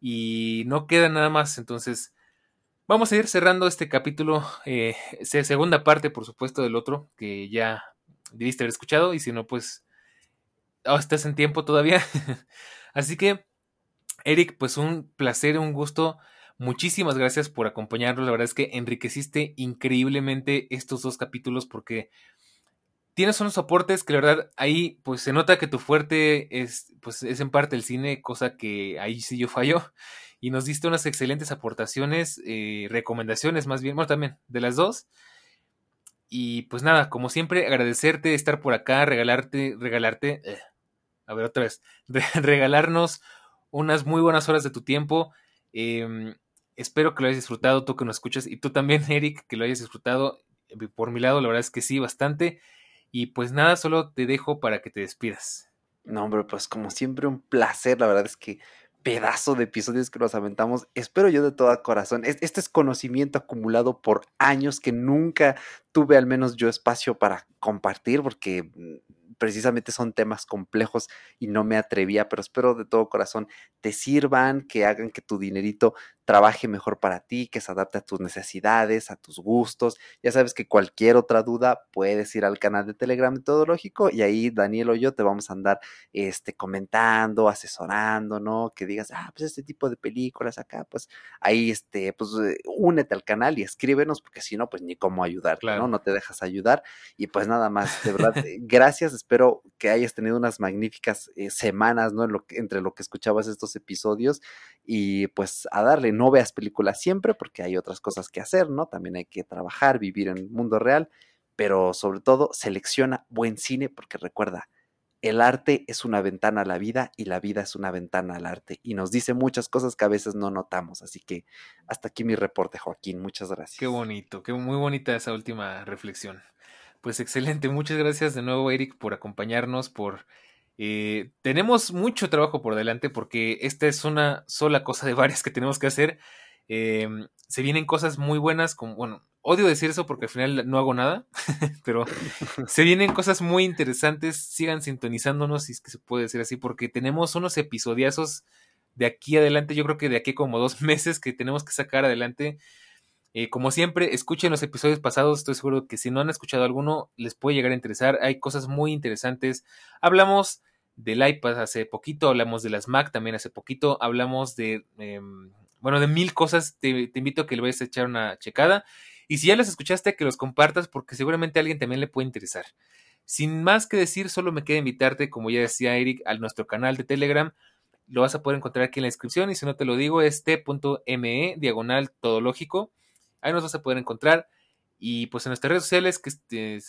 y no queda nada más. Entonces, vamos a ir cerrando este capítulo, eh, segunda parte, por supuesto, del otro, que ya debiste haber escuchado, y si no, pues, oh, estás en tiempo todavía. Así que, Eric, pues un placer, un gusto. Muchísimas gracias por acompañarnos. La verdad es que enriqueciste increíblemente estos dos capítulos porque tienes unos aportes que la verdad ahí pues se nota que tu fuerte es pues es en parte el cine, cosa que ahí sí yo fallo. Y nos diste unas excelentes aportaciones, eh, recomendaciones más bien, bueno también de las dos. Y pues nada, como siempre, agradecerte estar por acá, regalarte, regalarte, eh, a ver otra vez, regalarnos unas muy buenas horas de tu tiempo. Em, espero que lo hayas disfrutado, tú que nos escuchas, y tú también, Eric, que lo hayas disfrutado. Por mi lado, la verdad es que sí, bastante. Y pues nada, solo te dejo para que te despidas. No, hombre, pues como siempre un placer, la verdad es que pedazo de episodios que nos aventamos. Espero yo de todo corazón. Este es conocimiento acumulado por años que nunca tuve al menos yo espacio para compartir porque mm, precisamente son temas complejos y no me atrevía, pero espero de todo corazón te sirvan, que hagan que tu dinerito trabaje mejor para ti, que se adapte a tus necesidades, a tus gustos. Ya sabes que cualquier otra duda puedes ir al canal de Telegram Metodológico y ahí Daniel o yo te vamos a andar este, comentando, asesorando, ¿no? Que digas, ah, pues este tipo de películas acá, pues ahí, este, pues eh, únete al canal y escríbenos, porque si no, pues ni cómo ayudar, ¿no? No te dejas ayudar. Y pues nada más, de verdad, gracias, espero que hayas tenido unas magníficas eh, semanas, ¿no? lo entre lo que escuchabas estos episodios y pues a darle no veas películas siempre porque hay otras cosas que hacer, ¿no? También hay que trabajar, vivir en el mundo real, pero sobre todo selecciona buen cine porque recuerda, el arte es una ventana a la vida y la vida es una ventana al arte y nos dice muchas cosas que a veces no notamos. Así que hasta aquí mi reporte, Joaquín. Muchas gracias. Qué bonito, qué muy bonita esa última reflexión. Pues excelente, muchas gracias de nuevo Eric por acompañarnos, por eh, tenemos mucho trabajo por delante porque esta es una sola cosa de varias que tenemos que hacer. Em, se vienen cosas muy buenas, como, bueno, odio decir eso porque al final no hago nada, pero se vienen cosas muy interesantes. Sigan sintonizándonos, si es que se puede decir así, porque tenemos unos episodiazos de aquí adelante. Yo creo que de aquí como dos meses que tenemos que sacar adelante. Eh, como siempre, escuchen los episodios pasados. Estoy seguro que si no han escuchado alguno, les puede llegar a interesar. Hay cosas muy interesantes. Hablamos del iPad hace poquito, hablamos de las Mac también hace poquito, hablamos de, em, bueno, de mil cosas, te, invito a que le vayas a echar una checada. Y si ya las escuchaste, que los compartas porque seguramente a alguien también le puede interesar. Sin más que decir, solo me queda invitarte, como ya decía Eric, a nuestro canal de Telegram. Lo vas a poder encontrar aquí en la descripción y si no te lo digo es t.me diagonal todológico. Ahí nos vas a poder encontrar. Y pues en nuestras redes sociales, que este,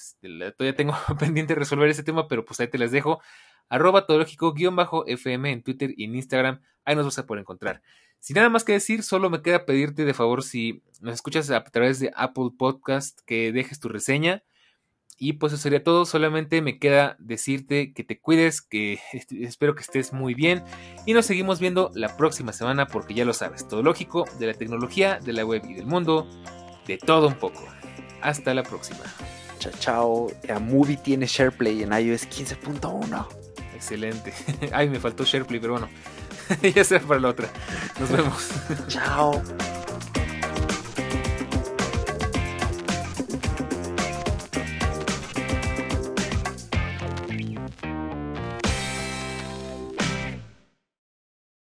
todavía tengo pendiente de resolver ese tema, pero pues ahí te las dejo. Arroba todológico-fm en Twitter y en Instagram. Ahí nos vas a poder encontrar. Sin nada más que decir, solo me queda pedirte de favor si nos escuchas a través de Apple Podcast que dejes tu reseña. Y pues eso sería todo, solamente me queda decirte que te cuides, que espero que estés muy bien y nos seguimos viendo la próxima semana porque ya lo sabes, todo lógico de la tecnología, de la web y del mundo, de todo un poco. Hasta la próxima. Chao, chao. A Movie tiene SharePlay en iOS 15.1. Excelente. Ay, me faltó SharePlay, pero bueno, ya será para la otra. Nos vemos. Chao.